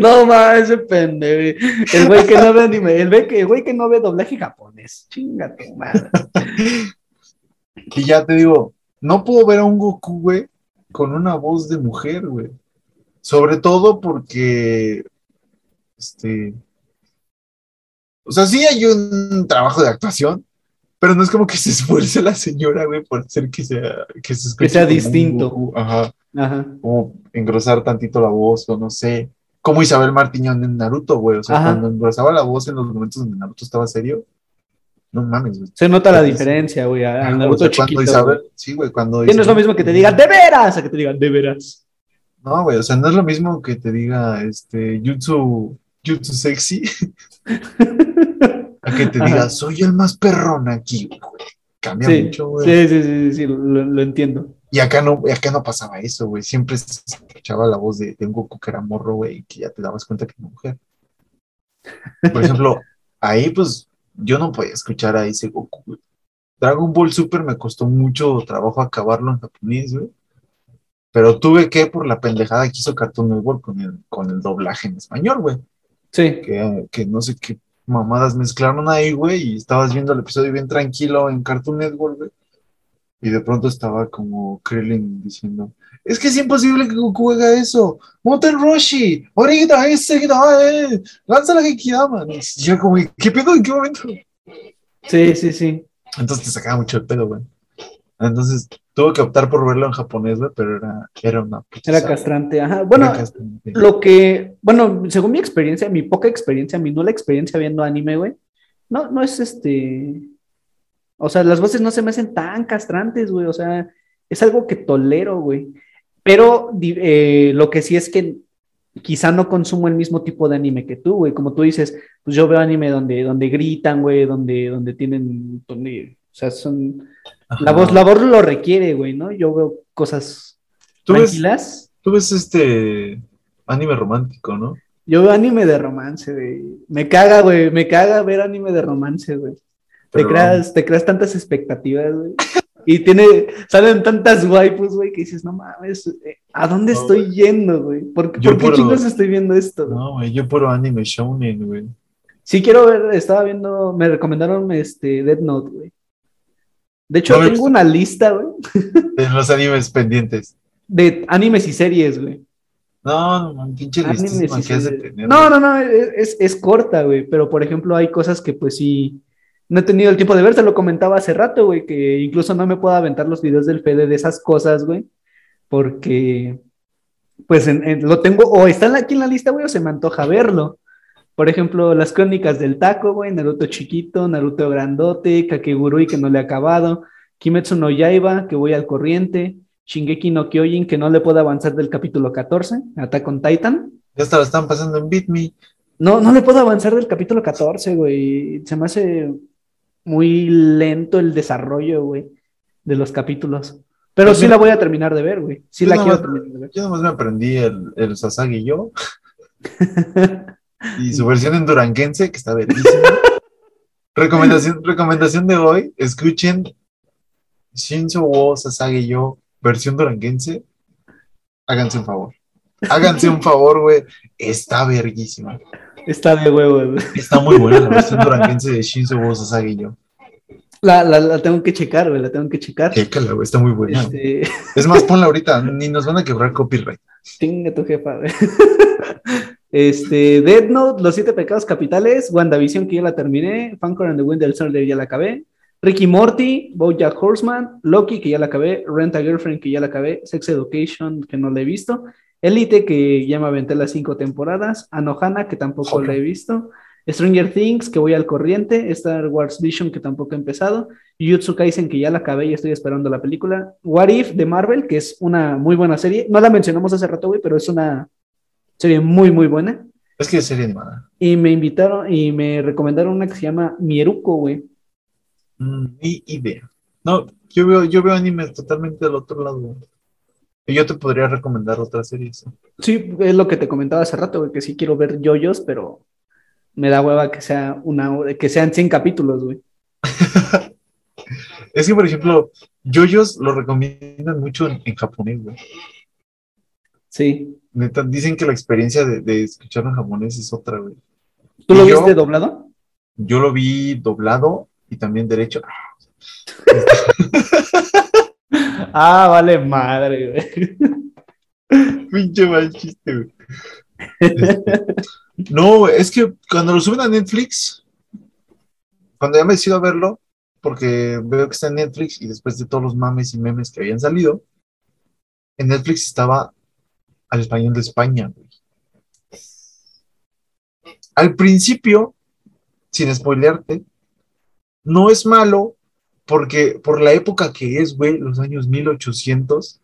No mames, ese pendejo. El güey que no ve anime, el güey que, el güey que no ve doblaje japonés. Chinga tu madre. Y ya te digo, no puedo ver a un Goku, güey, con una voz de mujer, güey. Sobre todo porque, este, o sea, sí hay un trabajo de actuación, pero no es como que se esfuerce la señora, güey, por hacer que sea, que se escuche sea un distinto. Ajá, Ajá. como engrosar tantito la voz, o no sé, como Isabel Martiñón en Naruto, güey, o sea, Ajá. cuando engrosaba la voz en los momentos donde Naruto estaba serio, no mames, güey. Se nota la diferencia, güey, al Ah, Naruto o sea, chiquito. Isabel, güey. sí, güey, cuando Sí, no es lo Isabel- mismo que te digan, de veras, a que te digan, de veras. No, güey, o sea, no es lo mismo que te diga, este, Jutsu, Jutsu sexy, a que te Ajá. diga, soy el más perrón aquí, güey. Cambia Sí, mucho, güey. sí, sí, sí, sí, lo, lo entiendo. Y acá no, acá no pasaba eso, güey. Siempre se escuchaba la voz de, de un Goku que era morro, güey, y que ya te dabas cuenta que era mujer. Por ejemplo, ahí, pues, yo no podía escuchar a ese Goku, güey. Dragon Ball Super me costó mucho trabajo acabarlo en japonés, güey. Pero tuve que, por la pendejada que hizo Cartoon Network con el, con el doblaje en español, güey. Sí, Que, que no sé qué mamadas mezclaron ahí, güey, y estabas viendo el episodio bien tranquilo en Cartoon Network, güey. Y de pronto estaba como Krillin diciendo, es que es imposible que Goku haga eso. Moten Roshi, ahorita, ese, eh, lanza la Genkidama. Y yo como, ¿qué pedo? ¿En qué momento? sí, sí, sí. Entonces te sacaba mucho el pedo, güey. Entonces tuve que optar por verlo en japonés, güey, pero era, era una Era castrante, ajá. Bueno, castrante. lo que, bueno, según mi experiencia, mi poca experiencia, mi nula experiencia viendo anime, güey, no, no es este, o sea, las voces no se me hacen tan castrantes, güey, o sea, es algo que tolero, güey, pero eh, lo que sí es que quizá no consumo el mismo tipo de anime que tú, güey, como tú dices, pues yo veo anime donde, donde gritan, güey, donde, donde tienen, donde, o sea, son, la voz, la voz lo requiere, güey, ¿no? Yo veo cosas ¿Tú ves, tranquilas. tú ves este anime romántico, ¿no? Yo veo anime de romance, güey. Me caga, güey. Me caga ver anime de romance, güey. Te creas, te creas tantas expectativas, güey. Y tiene, salen tantas waifus, güey, que dices, no mames, eh, ¿a dónde No, estoy yendo, güey? ¿Por, ¿por qué chingos estoy viendo esto? No, güey, yo puro anime shounen, güey. Sí quiero ver, estaba viendo, me recomendaron este Dead Note, güey. De hecho, No tengo una lista, güey, De los animes pendientes. de animes y series, güey. No, no, pinche. No, no, no, es, es- es corta, güey, pero por ejemplo hay cosas que pues sí, no he tenido el tiempo de ver, te lo comentaba hace rato, güey, que incluso no me puedo aventar los videos del Fede de esas cosas, güey, porque pues en- en- lo tengo, o está aquí en la lista, güey, o se me antoja verlo. Por ejemplo, las crónicas del taco, güey, Naruto chiquito, Naruto grandote, Kakegurui que no le he acabado, Kimetsu no Yaiba, que voy al corriente, Shingeki no Kyojin, que no le puedo avanzar del capítulo 14, Attack on Titan. Ya hasta lo están pasando en Beat Me. No, no le puedo avanzar del capítulo 14, güey. Se me hace muy lento el desarrollo, güey, de los capítulos. Pero Pues sí mira, la voy a terminar de ver, güey. Sí yo la quiero más- terminar de ver. Yo nomás me aprendí el, el Sasagi yo y su versión en duranguense, que está verguísima. recomendación, recomendación de hoy, escuchen Shinzo wo Sasagi yo, versión duranguense. Háganse un favor. Háganse un favor, güey. Está verguísima. Está de huevo, güey. Está muy buena la versión duranguense de Shinzo Sasagi yo. La, la, la tengo que checar, güey, la tengo que checar. Chécala, güey, está muy buena. Este, Es más, ponla ahorita, ni nos van a quebrar copyright. Tinga tu jefa, güey. Este, Dead Note, Los Siete Pecados Capitales, WandaVision, que ya la terminé, Fancore and the Winter Soldier, ya la acabé, Ricky Morty, Bojack Horseman, Loki, que ya la acabé, Rent a Girlfriend, que ya la acabé, Sex Education, que no la he visto, Elite, que ya me aventé las cinco temporadas, Anohana, que tampoco la he visto, Stranger Things, que voy al corriente, Star Wars Vision, que tampoco he empezado, Jujutsu Kaisen, que ya la acabé y estoy esperando la película, What If de Marvel, que es una muy buena serie, no la mencionamos hace rato, güey, pero es una serie muy, muy buena. Es que es serie animada. Y me invitaron y me recomendaron una que se llama Mieruko, güey. Mm, Ni idea. No, yo veo, yo veo animes totalmente del otro lado. Y yo te podría recomendar otras series. Sí, es lo que te comentaba hace rato, güey, que sí quiero ver yoyos, pero me da hueva que sea una hora- que sean 100 capítulos, güey. Es que, por ejemplo, yoyos lo recomiendan mucho en, en japonés, güey. Sí. Neta, dicen que la experiencia de, de escucharlo en japonés es otra, güey. ¿Tú lo ¿Y yo? viste doblado? Yo lo vi doblado y también derecho. Ah, vale madre, güey. Pinche mal chiste, güey. Este, no, es que cuando lo suben a Netflix, cuando ya me decido a verlo, porque veo que está en Netflix y después de todos los mames y memes que habían salido, en Netflix estaba al español de España, güey. Al principio, sin spoilearte, no es malo porque por la época que es, güey, los años 1800,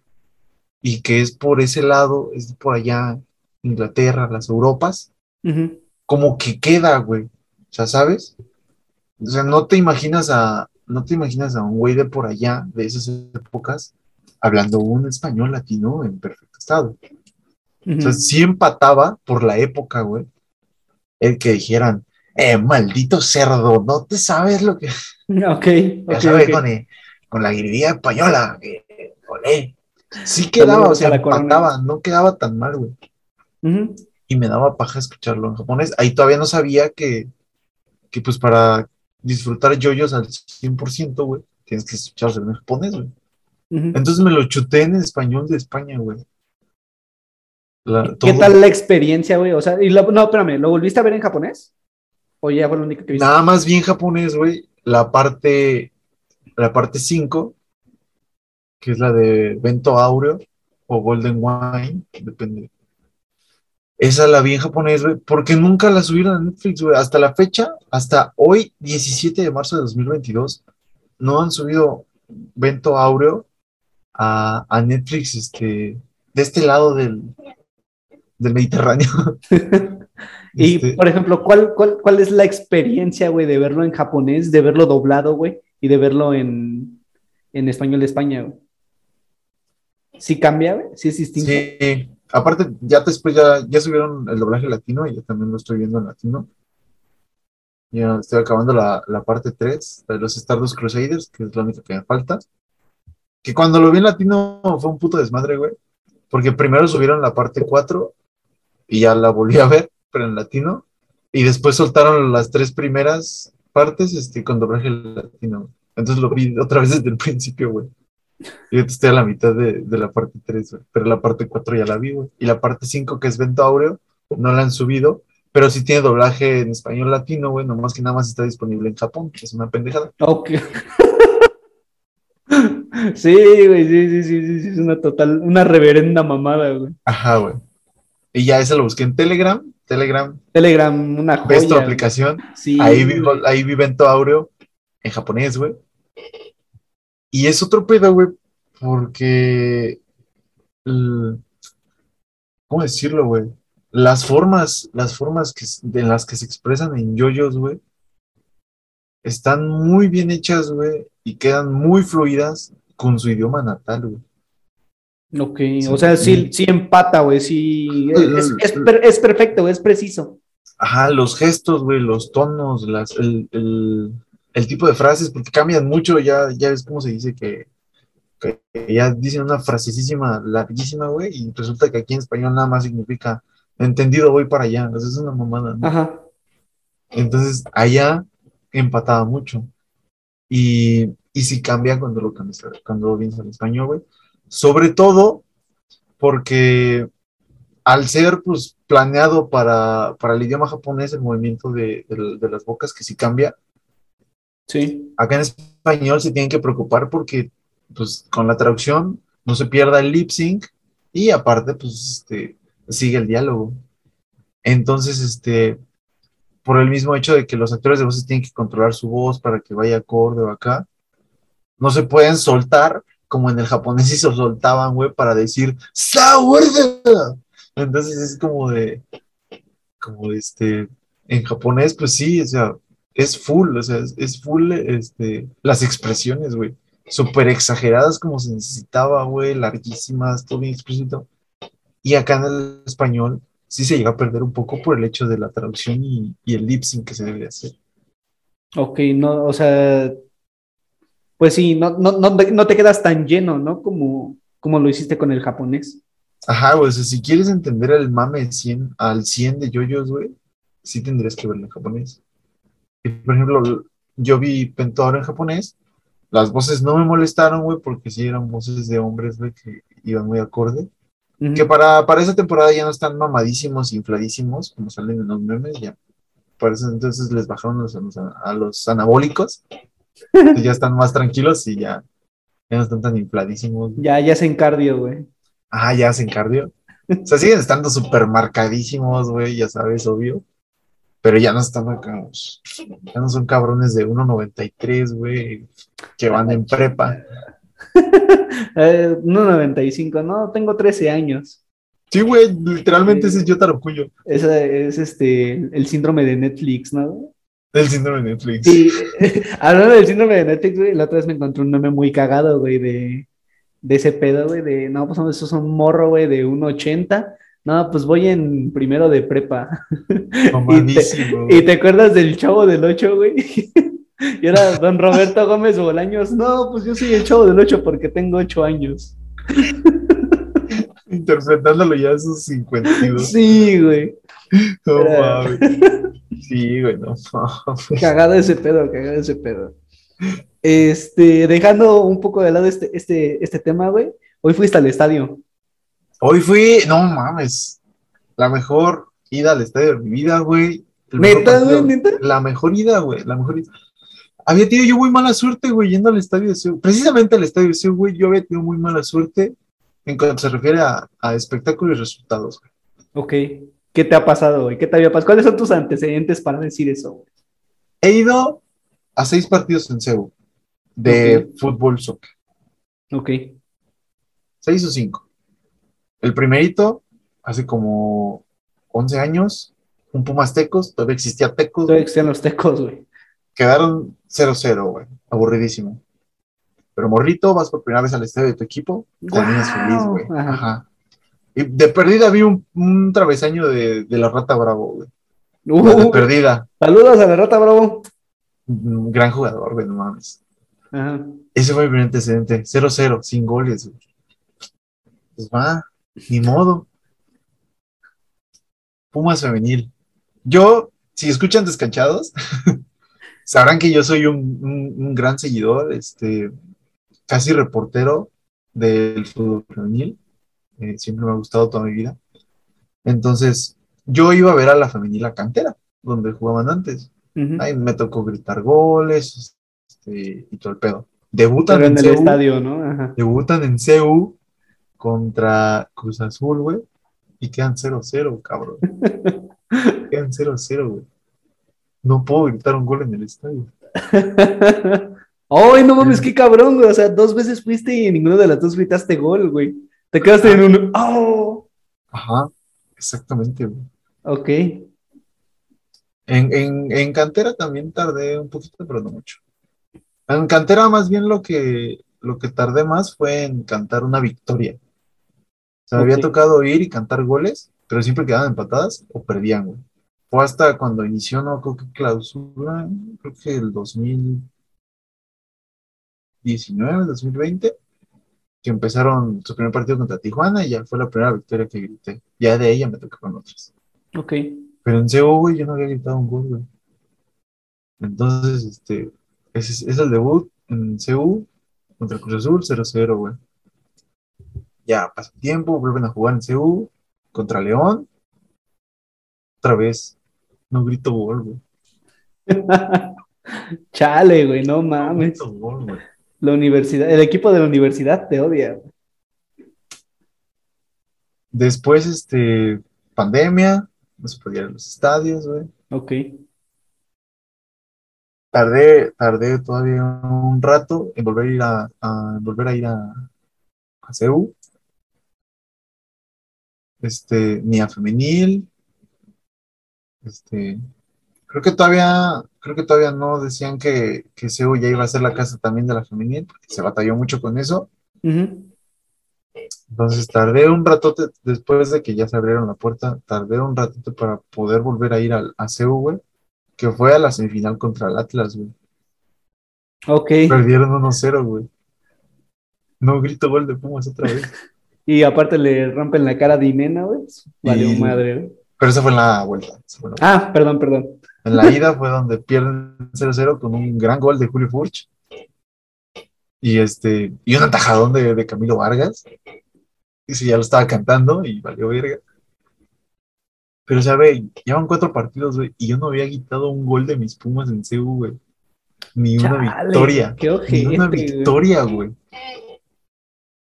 y que es por ese lado, es por allá, Inglaterra, las Europas, como que queda, güey. O sea, ¿sabes? O sea, no te imaginas a, no te imaginas a un güey de por allá, de esas épocas, hablando un español latino en perfecto estado. O sea, sí empataba por la época, güey. El que dijeran, eh, maldito cerdo, no te sabes lo que Ok, ya sabes con, con la grilla española. que, olé. Sí quedaba, o sea, empataba, no quedaba tan mal, güey. Y me daba paja escucharlo en japonés. Ahí todavía no sabía que, que pues para disfrutar yoyos al 100%, güey, tienes que escucharse en japonés, güey. Entonces me lo chuté en español de España, güey. La- ¿Qué todo. tal la experiencia, güey? O sea, y lo- no, espérame, ¿lo volviste a ver en japonés? ¿O ya fue lo único que viste? Nada más bien japonés, güey. La parte, la parte 5, que es la de Bento Aureo o Golden Wine, depende. Esa la vi en japonés, güey, porque nunca la subieron a Netflix, güey. Hasta la fecha, hasta hoy, 17 de marzo de 2022, no han subido Bento Aureo a, a Netflix, este, de este lado del, del Mediterráneo. Y, Este, por ejemplo, ¿cuál, cuál, cuál es la experiencia, güey, de verlo en japonés, de verlo doblado, güey, y de verlo en, en español de España, güey? ¿Sí cambia, güey? ¿Sí es distinto? Sí, aparte ya después ya, ya subieron el doblaje latino y yo también lo estoy viendo en latino. Ya estoy acabando la, la parte 3 de los Stardust Crusaders, que es la única que me falta. Que cuando lo vi en latino fue un puto desmadre, güey. Porque primero subieron la parte 4 y ya la volví a ver, pero en latino. Y después soltaron las tres primeras partes este, con doblaje latino. Entonces lo vi otra vez desde el principio, güey. Y ahorita estoy a la mitad de, de la parte 3, güey. Pero la parte 4 ya la vi, güey. Y la parte 5, que es Vento Aureo, no la han subido. Pero sí tiene doblaje en español latino, güey. Nomás que nada más está disponible en Japón. que Es una pendejada. Ok. Sí, güey, sí, sí, sí, sí, sí, es una total, una reverenda mamada, güey. Ajá, güey. Y ya ese lo busqué en Telegram. Telegram, Telegram, una joya. ves tu aplicación. Sí, Ahí vi, güey. ahí vi Vento Aureo en japonés, güey. Y es otro pedo, güey, porque. ¿Cómo decirlo, güey? Las formas, las formas que, de las que se expresan en yoyos, güey, están muy bien hechas, güey, y quedan muy fluidas con su idioma natal, güey. Ok, Sí. o sea, sí, sí empata, güey, sí. Es, es, per- es perfecto, güey, es preciso. Ajá, los gestos, güey, los tonos, las, el, el- el tipo de frases, porque cambian mucho, ya, ya ves cómo se dice que, que ya dicen una frasesísima larguísima, güey, y resulta que aquí en español nada más significa entendido, voy para allá, sea, es una mamada, ¿no? Ajá. Entonces, allá empataba mucho. Y, y sí cambia cuando lo cambias, cuando lo vienes al español, güey. Sobre todo porque al ser pues planeado para, para el idioma japonés el movimiento de, de- de las bocas que sí cambia, Sí. acá en español se tienen que preocupar porque pues con la traducción no se pierda el lip sync y aparte pues este, sigue el diálogo. Entonces, este, por el mismo hecho de que los actores de voces tienen que controlar su voz para que vaya acorde o acá, no se pueden soltar como en el japonés y se soltaban, güey, para decir ¡Saurda! Entonces es como de, como de este, en japonés, pues sí, o sea, es full, o sea, es, es full, este, las expresiones, güey, súper exageradas como se necesitaba, güey, larguísimas, todo bien explícito. Y acá en el español sí se llega a perder un poco por el hecho de la traducción y, y el lip sync que se debe hacer. Ok, no, o sea, pues sí, no, no, no, te- no te quedas tan lleno, ¿no? Como, como lo hiciste con el japonés. Ajá, o sea, si quieres entender el mame 100, al 100 de yoyos, güey, sí tendrías que verlo en japonés. Y, por ejemplo, yo vi Pentoaro en japonés, las voces no me molestaron, güey, porque sí eran voces de hombres, güey, que iban muy acorde. Ujú. Que para, para esa temporada ya no están mamadísimos, infladísimos, como salen en los memes, ya. Por eso entonces les bajaron los- a a los anabólicos, y ya están más tranquilos y ya, ya no están tan infladísimos. Ya, ya se encardio, güey. Ah, ya hacen cardio. O sea, siguen estando súper marcadísimos, güey, ya sabes, obvio. Pero ya no están acá, ya no son cabrones de 1.93, güey, que van en prepa. eh, 1.95, no, tengo 13 años. Sí, güey, literalmente ese es yo Cuyo. Ese es este, el síndrome de Netflix, ¿no? El síndrome de Netflix. Sí, hablando del síndrome de Netflix, güey, la otra vez me encontré un meme muy cagado, güey, de, de ese pedo, güey, de, no, pues eso es un morro, güey, de 1.80. No, pues voy en primero de prepa. y, te, y, te, acuerdas del chavo del 8, güey? y era don Roberto Gómez Bolaños. No, pues yo soy el chavo del 8 porque tengo 8 años. Interpretándolo ya a sus 52. Sí, güey. No mames. Sí, güey, no Cagado ese pedo, cagado ese pedo. Este, dejando un poco de lado este, este, este tema, güey. Hoy fuiste al estadio. Hoy fui, no mames, la mejor ida al estadio de mi vida, güey. ¿Neta, güey? ¿Neta? La mejor ida, güey, la mejor ida. Había tenido yo muy mala suerte, güey, yendo al estadio de Seúl. Precisamente al estadio de Seúl, güey, yo había tenido muy mala suerte en cuanto se refiere a, a espectáculos y resultados, güey. Ok. ¿Qué te ha pasado, güey? ¿Qué te había pasado? ¿Cuáles son tus antecedentes para decir eso, güey? He ido a seis partidos en Seúl de fútbol soccer. Ok. Seis o cinco. El primerito, hace como 11 años, un Pumas Tecos, todavía existía Tecos. Todavía existían los Tecos, güey. Quedaron 0-0, güey. Aburridísimo. Pero morrito, vas por primera vez al estadio de tu equipo, terminas feliz, güey. Ajá. De perdida vi un, un travesaño de, de, la Rata Bravo, güey. Uh, de perdida. Saludos a la Rata Bravo. Un gran jugador, güey, no mames. Ajá. Ese fue mi antecedente. 0-0, sin goles, güey. Pues va, ni modo. Pumas femenil. Yo, si escuchan descanchados, sabrán que yo soy un, un, un, gran seguidor, este, casi reportero del fútbol femenil. Eh, siempre me ha gustado toda mi vida. Entonces, yo iba a ver a la femenil a cantera, donde jugaban antes. Ahí me tocó gritar goles este, y todo el pedo. Debutan en, el estadio, ¿no? Debutan en CU contra Cruz Azul, güey, y quedan 0-0, cabrón. quedan 0-0, güey. No puedo gritar un gol en el estadio. ¡Ay, no mames, qué cabrón, güey! O sea, dos veces fuiste y en ninguno de las dos gritaste gol, güey. Te quedaste en un. ¡Oh! Ajá, exactamente, güey. Ok. En, en, en, cantera también tardé un poquito, pero no mucho. En cantera, más bien lo que, lo que tardé más fue en cantar una victoria. O sea, me había tocado ir y cantar goles, pero siempre quedaban empatadas o perdían, güey. Fue hasta cuando inició, no creo que clausura, creo que el 2019, 2020 que empezaron su primer partido contra Tijuana y ya fue la primera victoria que grité. Ya de ella me tocó con otras. Ok. Pero en CU, güey, yo no había gritado un gol, güey. Entonces, este, es, es el debut en CU contra Cruz Azul 0-0, güey. Ya pasa tiempo, vuelven a jugar en CU contra León. Otra vez, no grito gol, güey. Chale, güey, no mames. No grito gol, güey. La universidad, el equipo de la universidad te odia. Después, este, pandemia, no se podía ir a los estadios, güey. Ok. Tardé, tardé todavía un rato en volver a ir a, volver a ir a, a CEU. Este, ni a femenil. Este, creo que todavía creo que todavía no decían que, que Seúl ya iba a ser la casa también de la femenil, porque se batalló mucho con eso. Entonces tardé un ratote, después de que ya se abrieron la puerta, tardé un ratote para poder volver a ir a, a güey, que fue a la semifinal contra el Atlas, güey. Ok. Perdieron 1-0, güey. No grito gol de Pumas otra vez. y aparte le rompen la cara a Dinena, güey. Vale, madre, güey. Pero eso fue en la vuelta. Ah, perdón, perdón. En la ida fue donde pierden 0-0 con un gran gol de Julio Furch. Y este, y un atajadón de, Camilo Vargas. Y si ya lo estaba cantando y valió verga. Pero, ya ve, llevan cuatro partidos, güey, y yo no había quitado un gol de mis Pumas en CU, güey. Ni una victoria. Qué ojete, ni una victoria, güey.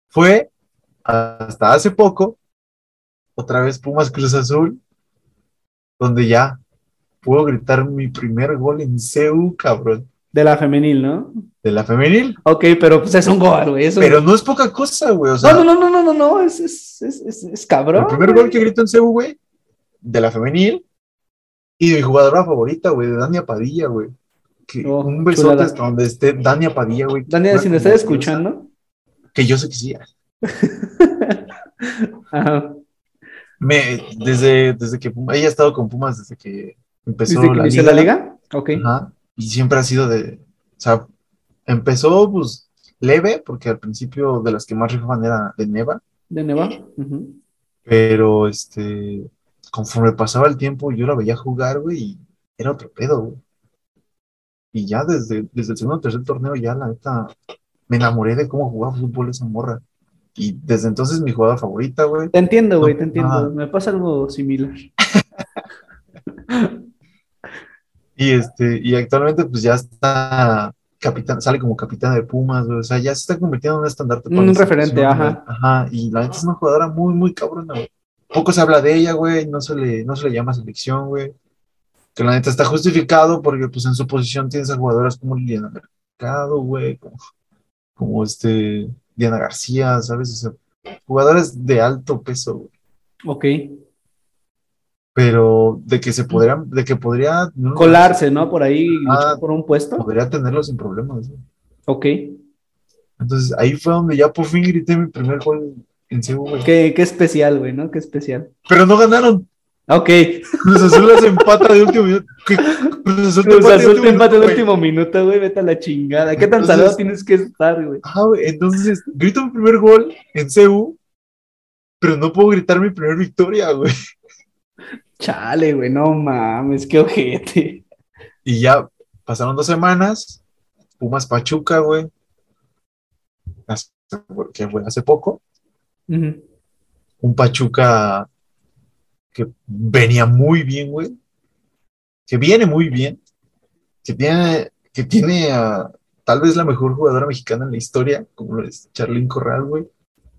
Fue hasta hace poco, otra vez Pumas Cruz Azul, donde ya puedo gritar mi primer gol en CEU, cabrón. De la femenil, ¿no? De la femenil. Ok, pero pues es un gol, güey. Pero no es poca cosa, güey. O sea, no, no, no, no, no, no, es, es, es, es, cabrón. el primer güey. gol que grito en CEU, güey, de la femenil. Y de mi jugadora favorita, güey, de Dania Padilla, güey. Que Oh, un besote chulada. hasta donde esté Dania Padilla, güey. Daniel, Una si me estás escuchando. Que yo sé que sí. Ajá. Me, desde, desde que ella ha estado con Pumas desde que empezó ¿Desde que la, liga, la liga? Ok. Ajá, y siempre ha sido de, o sea, empezó pues leve, porque al principio de las que más rifaban era de Neva, De Neva. Ujú. pero este, conforme pasaba el tiempo yo la veía jugar, güey, y era otro pedo, güey. Y ya desde, desde el segundo o tercer torneo ya la neta me enamoré de cómo jugaba fútbol esa morra. Y desde entonces mi jugadora favorita, güey. Te entiendo, güey, No, te entiendo. Me pasa algo similar. Y este, y actualmente pues ya está capitán, sale como capitán de Pumas, güey, o sea, ya se está convirtiendo en un estandarte para Un referente, selección, ajá. güey. Ajá, y la neta es una jugadora muy, muy cabrona, güey. Poco se habla de ella, güey, no se le, no se le llama selección, güey. Que la neta está justificado porque pues en su posición tienes a jugadoras como Liliana Mercado, güey, como, como este Diana García, ¿sabes? O sea, jugadoras de alto peso, güey. Ok. Pero de que se podrían, de que podría Colarse, ¿no? Por ahí, Ah. por un puesto. podría tenerlo sin problemas, güey. Ok. Entonces ahí fue donde ya por fin grité mi primer gol en CU. Qué, qué especial, güey, ¿no? Qué especial. Pero no ganaron. Ok. Cruz Azul las empata de último minuto. Cruz Azul te Cruz empata de Azul te empate el güey. último minuto, güey. Vete a la chingada. ¿Qué tan Entonces- salado tienes que estar, güey? Ajá, güey. Entonces grito mi primer gol en CU, pero no puedo gritar mi primer victoria, güey. Chale, güey, no mames, qué ojete. Y ya pasaron dos semanas. Pumas Pachuca, güey. Hace- Que fue hace poco. Un Pachuca que venía muy bien, güey. Que viene muy bien. Que tiene, que tiene a tal vez la mejor jugadora mexicana en la historia, como lo es Charlyn Corral, güey.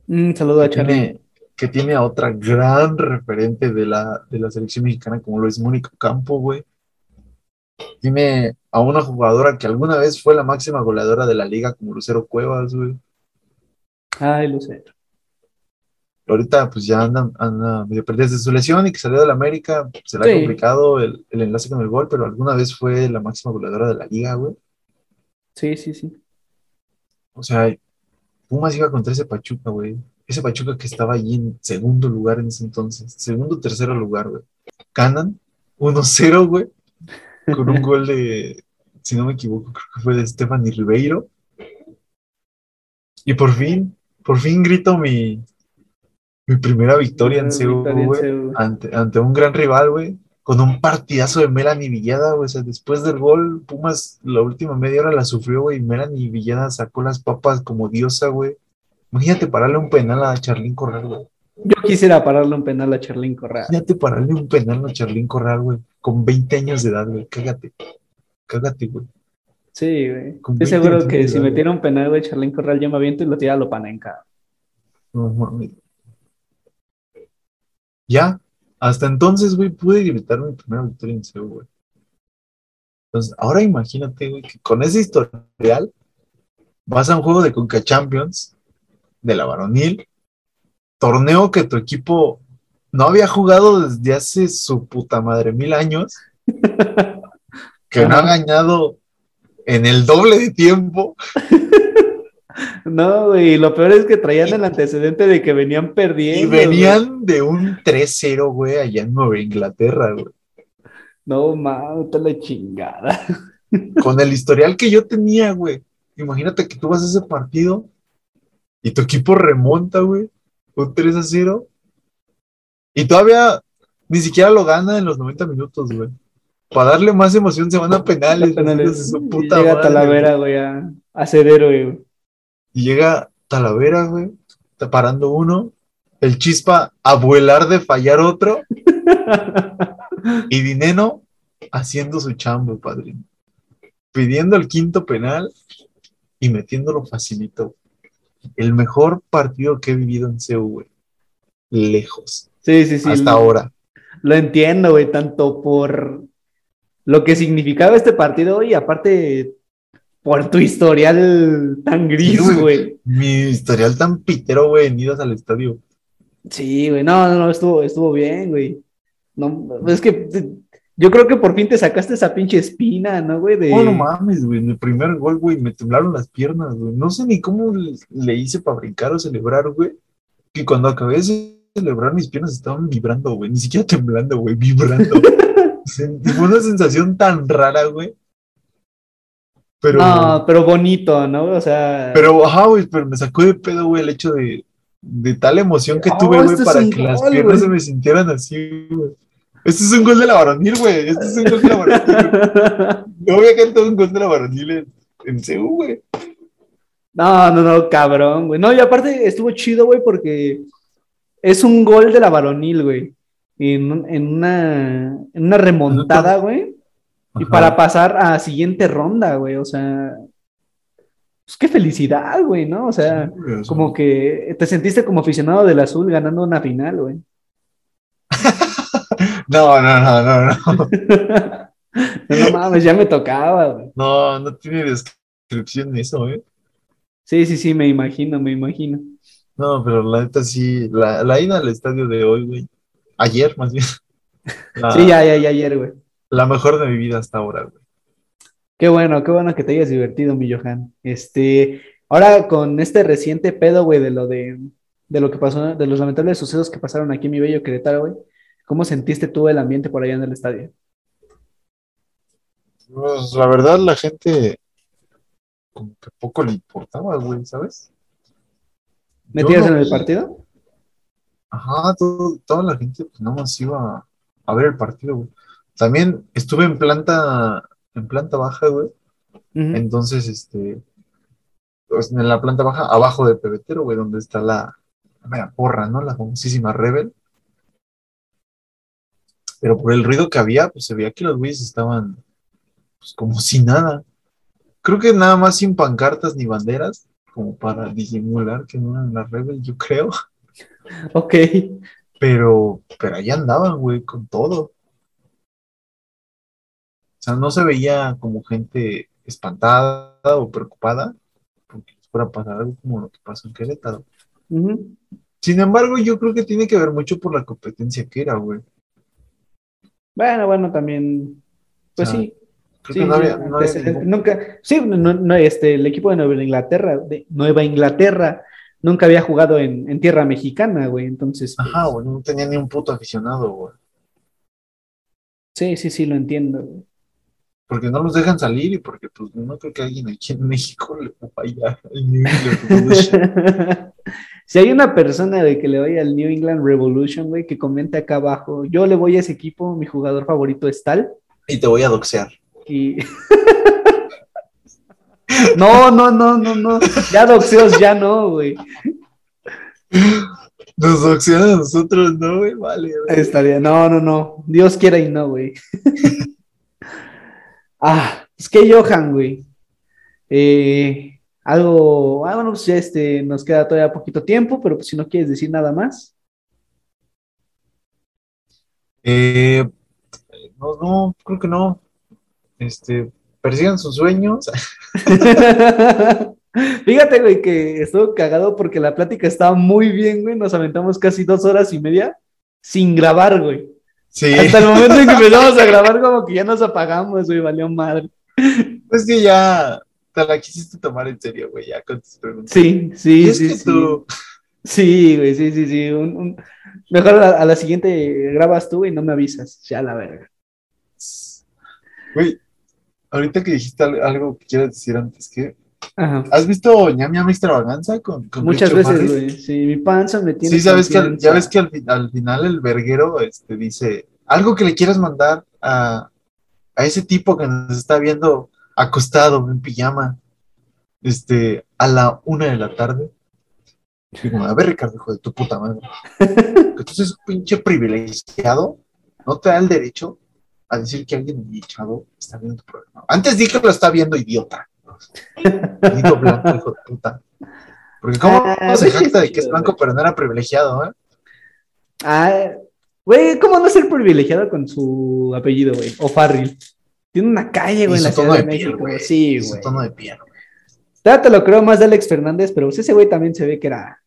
Un saludo a tiene, que tiene a otra gran referente de la, de la selección mexicana, como lo es Mónica Campo, güey. Tiene a una jugadora que alguna vez fue la máxima goleadora de la liga, como Lucero Cuevas, güey. Ay, sé. ahorita pues ya anda, anda medio perdida desde su lesión y que salió de la América, será Sí. complicado el, el enlace con el gol, pero alguna vez fue la máxima goleadora de la liga, güey. Sí, sí, sí. O sea, Pumas iba contra ese Pachuca, güey. Ese Pachuca que estaba ahí en segundo lugar en ese entonces, segundo o tercero lugar, güey. Ganan 1-0, güey, con un gol de, si no me equivoco, creo que fue de Stephanie Ribeiro. Y por fin, por fin grito mi, mi primera victoria en güey. CU. ante, ante un gran rival, güey, con un partidazo de Melanie Villada, güey. O sea, después del gol, Pumas la última media hora la sufrió, güey. y Melanie Villada sacó las papas como diosa, güey. Imagínate pararle un penal a Charlín Corral, güey. Yo quisiera pararle un penal a Charlín Corral. Imagínate pararle un penal a Charlín Corral, güey. Con 20 años de edad, güey. Cágate. Cágate, güey. Sí, güey. Estoy 20 seguro que de si edad, metiera un penal, güey, Charlín Corral yo me aviento y lo tira a lo panenca. No mames. Ya, hasta entonces, güey, pude gritar mi primera victoria en CEU, güey. Entonces, ahora imagínate, güey, que con ese historial vas a un juego de Conca Champions de la varonil, torneo que tu equipo no había jugado desde hace su puta madre mil años, que no ha ganado en el doble de tiempo. No, güey, lo peor es que traían el antecedente de que venían perdiendo. Y güey. venían de un 3-0, güey, allá en Nueva Inglaterra, güey. No, mames, está la chingada. Con el historial que yo tenía, güey. Imagínate que tú vas a ese partido y tu equipo remonta, güey. Un 3-0. Y todavía ni siquiera lo gana en los 90 minutos, güey. Para darle más emoción se van a penales. Penales. Y Llega madre, Talavera, güey, a, a güey. Y llega Talavera, güey. Parando uno. El chispa a vuelar de fallar otro. Y Dineno haciendo su chambo, padrino. Pidiendo el quinto penal y metiéndolo facilito. El mejor partido que he vivido en CU, güey. Lejos. Sí, sí, sí. hasta lo- ahora. Lo entiendo, güey, tanto por lo que significaba este partido y aparte por tu historial tan gris, güey. Mi historial tan pitero, güey, en idas al estadio. Sí, güey, no, no, no, estuvo, estuvo bien, güey. No, es que yo creo que por fin te sacaste esa pinche espina, ¿no, güey? De... Oh, no mames, güey. En el primer gol, güey, me temblaron las piernas, güey. No sé ni cómo le, hice para brincar o celebrar, güey. Que cuando acabé de celebrar, mis piernas estaban vibrando, güey. Ni siquiera temblando, güey, vibrando. Fue una sensación tan rara, güey. Pero. No, pero bonito, ¿no? O sea. Pero, ajá, güey, pero me sacó de pedo, güey, el hecho de, de tal emoción que tuve, güey, este para que las piernas se me sintieran así, güey. Este es un gol de la varonil, güey. Este es un gol de la varonil. no voy a cantar un gol de la varonil en, en güey. No, no, no, cabrón, güey. No, y aparte estuvo chido, güey, porque es un gol de la varonil, güey. En, en, una, en una remontada, güey. Y para pasar a siguiente ronda, güey. O sea, pues qué felicidad, güey, ¿no? O sea, como que te sentiste como aficionado del azul ganando una final, güey. No, no, no, no, no. no mames, ya me tocaba, güey. No, no tiene descripción eso, ¿eh? Sí, sí, sí, me imagino, me imagino. No, pero la neta sí, la, la ida al estadio de hoy, güey. Ayer, más bien. sí, ya, ya, ya, ayer, güey. La mejor de mi vida hasta ahora, güey. Qué bueno, qué bueno que te hayas divertido, mi Johan. Este, ahora con este reciente pedo, güey, de lo de, de lo que pasó, de los lamentables sucesos que pasaron aquí en mi bello Querétaro, güey. ¿Cómo sentiste tú el ambiente por allá en el estadio? Pues la verdad, la gente como que poco le importaba, güey, ¿sabes? ¿Metías en el partido? Ajá, toda la gente pues nada más iba a, ver el partido, güey. También estuve en planta, en planta baja, güey. Entonces, este, pues en la planta baja, abajo de Pebetero, güey, donde está la, la porra, ¿no? La famosísima Rebel pero por el ruido que había, pues se veía que los güeyes estaban pues, como si nada. Creo que nada más sin pancartas ni banderas, como para disimular que no eran las rebel, yo creo. Ok. Pero, pero ahí andaban, güey, con todo. O sea, no se veía como gente espantada o preocupada porque fuera a pasar algo como lo que pasó en Querétaro. Sin embargo, yo creo que tiene que ver mucho por la competencia que era, güey. Bueno, bueno, también, pues sí. Sí, no había, nunca, sí, no, este, el equipo de Nueva Inglaterra, de Nueva Inglaterra, nunca había jugado en, tierra mexicana, güey, entonces. Ajá, pues güey, no tenía ni un puto aficionado, güey. Sí, sí, sí, lo entiendo, güey. Porque no los dejan salir y porque, pues, no creo que alguien aquí en México le vaya Si hay una persona de que le vaya al New England Revolution, güey, que comente acá abajo, yo le voy a ese equipo, mi jugador favorito es tal. Y te voy a doxear. Y... no, no, no, no, no. Ya doxeos ya no, güey. Nos doxean a nosotros, no, güey, vale. Estaría, no, no, no. Dios quiera y no, güey. ah, es que Johan, güey. Eh, algo, ah, bueno, pues ya este, nos queda todavía poquito tiempo, pero pues si no quieres decir nada más. Eh, no, no, creo que no. Este, persigan sus sueños. Fíjate, güey, que estuvo cagado porque la plática estaba muy bien, güey. Nos aventamos casi dos horas y media sin grabar, güey. Sí. Hasta el momento en que empezamos a grabar, como que ya nos apagamos, güey, valió madre. Pues que ya, la quisiste tomar en serio, güey, ya con tus preguntas. Sí, sí, sí. sí. Sí, güey, sí, sí, sí. Mejor a la, siguiente grabas tú y no me avisas. Ya la verga. Güey, ahorita que dijiste algo que quieras decir antes, que ¿Has visto ñam ñam extravaganza con, Muchas veces, güey. Sí, mi panza me tiene. Sí, sabes que ya ves que al, al, final el verguero este, dice algo que le quieras mandar a, a ese tipo que nos está viendo acostado en pijama, este, a la una de la tarde. Digo, a ver, Ricardo, hijo de tu puta madre. Un pinche privilegiado, no te da el derecho a decir que alguien echado está viendo tu programa. Antes di que lo está viendo, idiota. blanco, hijo de puta. Porque cómo ah, se jacta de que es blanco, pero no era privilegiado, ¿eh? Ah, güey, ¿cómo no ser privilegiado con su apellido, güey? O Farril. Tiene una calle, güey, en la Ciudad de, de piel, México. Sí, güey. tono de piel, güey. Te lo creo más de Alex Fernández, pero pues ese güey también se ve que era.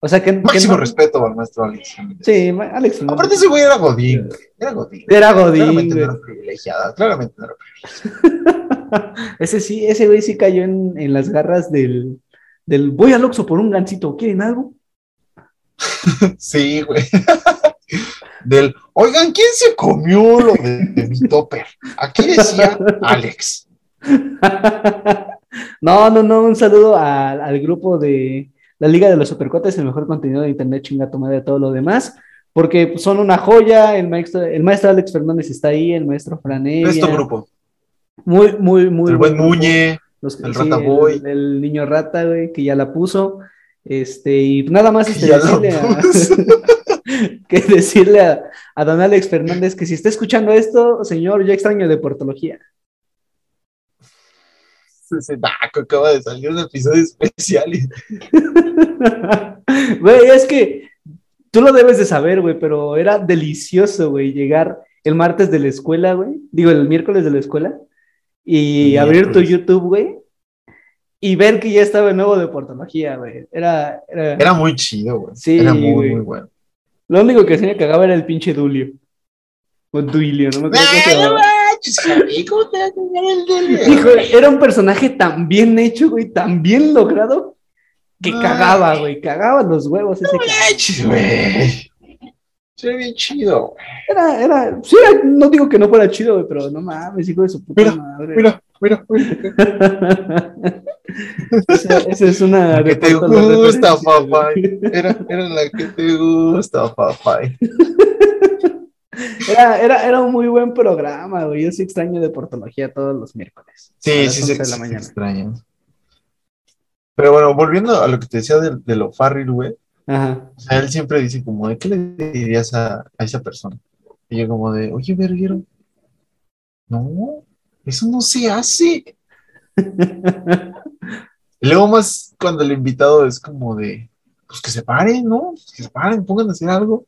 O sea, que. que Máximo no- respeto al maestro Alex. Sí, Alex Fernández. Aparte ese güey era Godín, güey. Era Godín. Era Godín, Claramente güey. no era privilegiada, claramente no era privilegiada. ese sí, ese güey sí cayó en, en las garras del, del voy al Oxxo por un gancito, ¿quieren algo? Sí, güey. Del, oigan, ¿quién se comió lo de, de mi topper? Aquí decía Alex. no, no, no, un saludo al, al grupo de la Liga de los Supercotes, el mejor contenido de internet, chinga tu madre, todo lo demás, porque son una joya, el maestro, el maestro Alex Fernández está ahí, el maestro Franevia. Nuestro grupo. Muy, muy, muy el buen grupo. Muñe. Los- el sí, Rata Boy. El, el niño rata, güey, que ya la puso. Este, y nada más este, ya decirle, a. que decirle a, a don Alex Fernández que si está escuchando esto, señor, yo extraño de portología. Ese naco acaba de salir un episodio especial. y- Güey, es que tú lo debes de saber, güey, pero era delicioso, güey, llegar el martes de la escuela, güey, digo, el miércoles de la escuela, y El abrir tu. YouTube, güey, y ver que ya estaba el nuevo de portología, güey. Era, era, Era muy chido, güey. Sí, Era muy, güey. muy bueno. Lo único que se me cagaba era el pinche Dulio. O Duilio, no me acuerdo cómo se Ay, no llamaba. manches, Javi, ¿cómo te va a cambiar el dele? Hijo, era un personaje tan bien hecho, güey, tan bien logrado, que Ay. cagaba, güey, cagaba los huevos ese manches, güey. Se ve bien chido, güey. Era, era, sí, era- no digo que no fuera chido, güey, pero no mames, hijo de su puta Mira, madre. Mira, mira, mira. esa, esa es una La que te gusta, papá. Era, era la que te gusta, papá. Era, era, era un muy buen programa, güey. Yo sí extraño de portología todos los miércoles. a Sí, sí, 11 sí, de la sí, mañana. extraño. Pero bueno, volviendo a lo que te decía de, de lo Farrell, güey. Ajá. O sea, él siempre dice como, ¿de qué le dirías a, a esa persona? Y yo como de, oye, verguero, no, eso no se hace. Y luego más cuando el invitado es como de, pues que se paren, ¿no? Que se paren, pongan a hacer algo.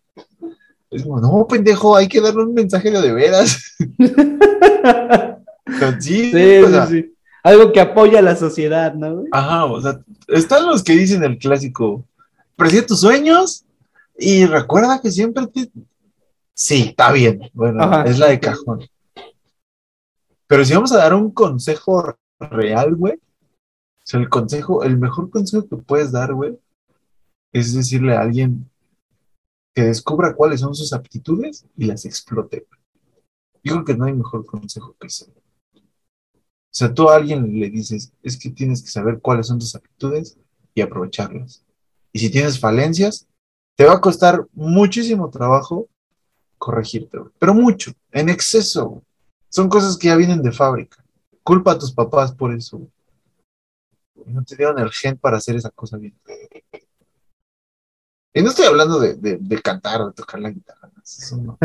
Es como, no, pendejo, hay que darle un mensaje de veras. Sí, Sí, o sí, sea, sí. Algo que apoya a la sociedad, ¿no? Ajá, o sea, están los que dicen el clásico, persigue tus sueños y recuerda que siempre te... Sí, está bien, bueno, Ajá. es la de cajón. Pero si vamos a dar un consejo real, güey, el consejo, el mejor consejo que puedes dar, güey, es decirle a alguien que descubra cuáles son sus aptitudes y las explote. Yo creo que no hay mejor consejo que ese. O sea, tú a alguien le dices, es que tienes que saber cuáles son tus aptitudes y aprovecharlas. Y si tienes falencias, te va a costar muchísimo trabajo corregirte, pero mucho, en exceso. Son cosas que ya vienen de fábrica. Culpa a tus papás por eso. No te dieron el gen para hacer esa cosa bien. Y no estoy hablando de, de- de cantar o de tocar la guitarra. Eso, no.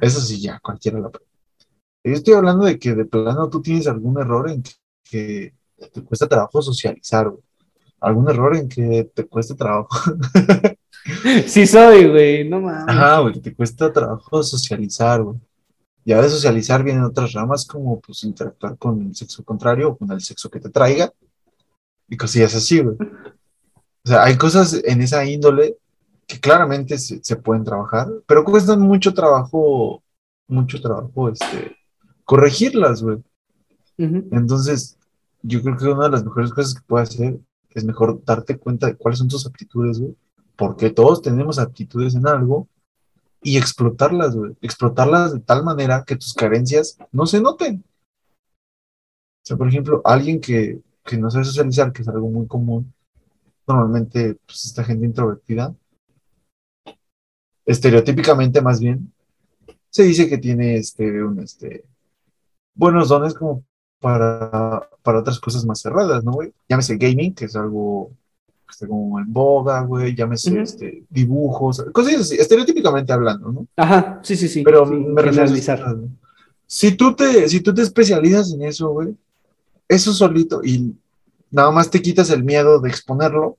Eso sí, ya, cualquiera lo aprende. Yo estoy hablando de que de plano tú tienes algún error en que te cuesta trabajo socializar, güey. Algún error en que te cuesta trabajo. Sí soy, güey, no mames. Ajá, güey, que te cuesta trabajo socializar, güey. Ya de socializar vienen otras ramas como pues interactuar con el sexo contrario o con el sexo que te traiga y cosillas así, güey. O sea, hay cosas en esa índole que claramente se, se pueden trabajar, pero cuestan mucho trabajo, mucho trabajo, este, corregirlas, güey. Entonces, yo creo que una de las mejores cosas que puedes hacer es mejor darte cuenta de cuáles son tus aptitudes, güey. Porque todos tenemos aptitudes en algo y explotarlas, güey. Explotarlas de tal manera que tus carencias no se noten. O sea, por ejemplo, alguien que, que no sabe socializar, que es algo muy común, normalmente, pues, esta gente introvertida, estereotípicamente más bien, se dice que tiene este, un, este, buenos dones como para, para otras cosas más cerradas, ¿no, güey? Llámese gaming, que es algo que está como en boga, güey, llámese Ujú. este, dibujos, cosas así, estereotípicamente hablando, ¿no? Ajá, sí, sí, sí. Pero sí, me refiero a generalizar. eso. Si tú, te, si tú te especializas en eso, güey, eso solito, y nada más te quitas el miedo de exponerlo,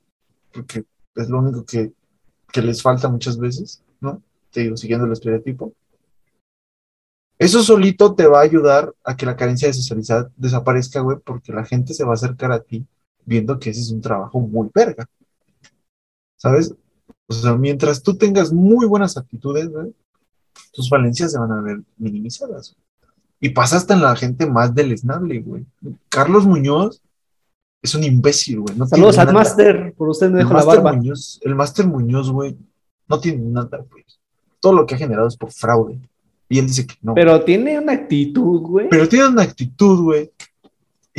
porque es lo único que, que les falta muchas veces, ¿no? Te digo, siguiendo el estereotipo. Eso solito te va a ayudar a que la carencia de socializar desaparezca, güey, porque la gente se va a acercar a ti viendo que ese es un trabajo muy verga. ¿Sabes? O sea, mientras tú tengas muy buenas actitudes, güey, tus falencias se van a ver minimizadas. Y pasa hasta en la gente más deleznable, güey. Carlos Muñoz es un imbécil, güey. No Saludos al nada. Master, por usted me dejó la barba. Muñoz, el Master Muñoz, güey, no tiene nada, güey. Todo lo que ha generado es por fraude. Y él dice que no. Pero tiene una actitud, güey. Pero tiene una actitud, güey.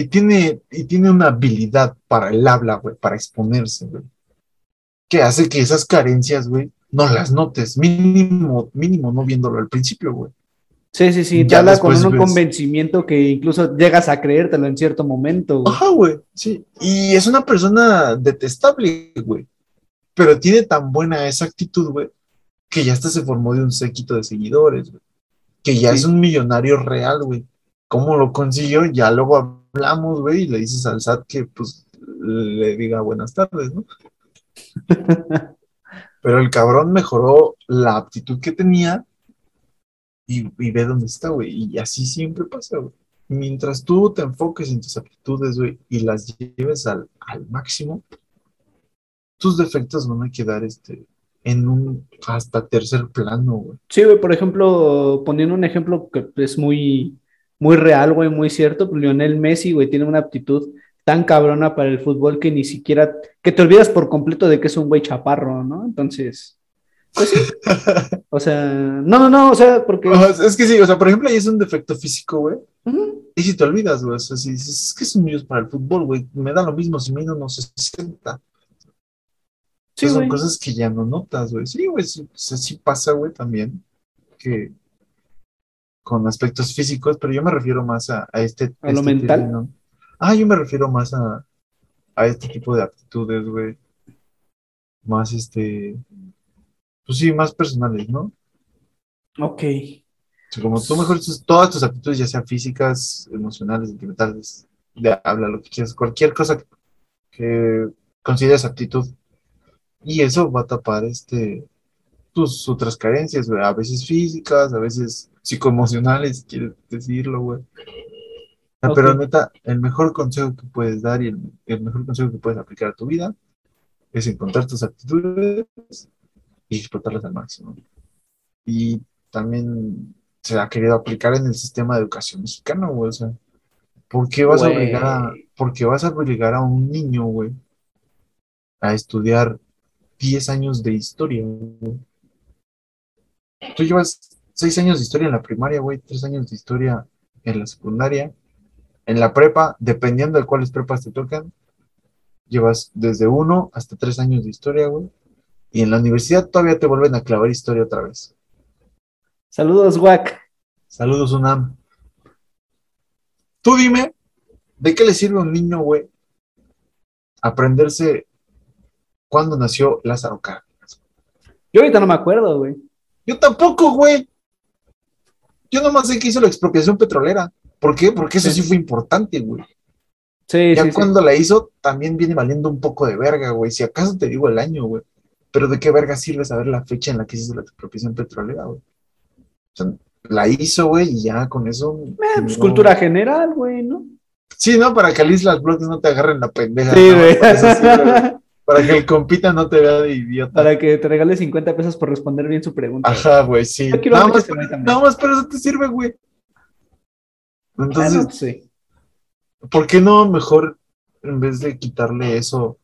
Y tiene, y tiene una habilidad para el habla, güey, para exponerse, güey. Que hace que esas carencias, güey, no las notes. Mínimo, mínimo no viéndolo al principio, güey. Sí, sí, sí. Te Ya habla con un ves. convencimiento que incluso llegas a creértelo en cierto momento. güey. Ajá, güey, sí. Y es una persona detestable, güey. Pero tiene tan buena esa actitud, güey, que ya hasta se formó de un séquito de seguidores, güey. Que ya Sí. es un millonario real, güey. ¿Cómo lo consiguió? Ya luego hablamos, güey, y le dices al SAT que, pues, le diga buenas tardes, ¿no? Pero el cabrón mejoró la aptitud que tenía y, ve dónde está, güey. Y así siempre pasa, güey. Mientras tú te enfoques en tus aptitudes, güey, y las lleves al, al máximo, tus defectos van a quedar este, en un hasta tercer plano, güey. Sí, güey, por ejemplo, poniendo un ejemplo que es muy, muy real, güey, muy cierto, pues Lionel Messi, güey, tiene una aptitud tan cabrona para el fútbol que ni siquiera, que te olvidas por completo de que es un güey chaparro, ¿no? Entonces, pues sí. O sea, no, no, no, o sea, porque... Es que sí, o sea, por ejemplo, ahí es un defecto físico, güey. Y si te olvidas, güey, o sea, si dices, es que es un niño para el fútbol, güey, me da lo mismo si mido unos 60. Sí, son cosas que ya no notas, güey. Sí, güey, sí, o sea, sí pasa, güey, también, que con aspectos físicos, pero yo me refiero más a, a este... ¿A lo este mental? término. Ah, yo me refiero más a, a este tipo de aptitudes, güey. Más, este... Pues sí, más personales, ¿no? Ok. Como tú mejores tus- todas tus actitudes, ya sean físicas, emocionales, sentimentales, de habla, lo que quieras, cualquier cosa que, que consideres aptitud. Y eso va a tapar este tus otras carencias, güey, a veces físicas, a veces psicoemocionales, si quieres decirlo, güey. Ah, Pero neta, el mejor consejo que puedes dar y el, el mejor consejo que puedes aplicar a tu vida es encontrar tus actitudes y explotarlas al máximo. Y también se ha querido aplicar en el sistema de educación mexicano, güey. O sea, ¿por qué vas a obligar a, por qué vas a obligar a un niño, güey, a estudiar 10 años de historia, güey? Tú llevas 6 años de historia en la primaria, güey, 3 años de historia en la secundaria, en la prepa, dependiendo de cuáles prepas te tocan, llevas desde 1 hasta 3 años de historia, güey. Y en la universidad todavía te vuelven a clavar historia otra vez. Saludos, Wack. Saludos, UNAM. Tú dime, ¿de qué le sirve a un niño, güey, aprenderse cuándo nació Lázaro Cárdenas? Yo ahorita no me acuerdo, güey. Yo tampoco, güey. Yo nomás sé que hizo la expropiación petrolera. ¿Por qué? Porque eso sí fue importante, güey. Sí, Ya sí, sí. cuando la hizo, también viene valiendo un poco de verga, güey. Si acaso te digo el año, güey. Pero ¿de qué verga sirve saber la fecha en la que se hizo la expropiación petrolera, güey? O sea, la hizo, güey, y ya con eso. Eh, pues no- cultura general, güey, ¿no? Sí, ¿no? Para que al Islas Blogs no te agarren la pendeja. Sí, ¿no? güey. Güey. Para que el compita no te vea de idiota. Para que te regale 50 pesos por responder bien su pregunta. Ajá, güey, sí. Quiero Nada más, nada para eso te sirve, güey. Entonces, Bueno, sí. ¿por qué no mejor, en vez de quitarle eso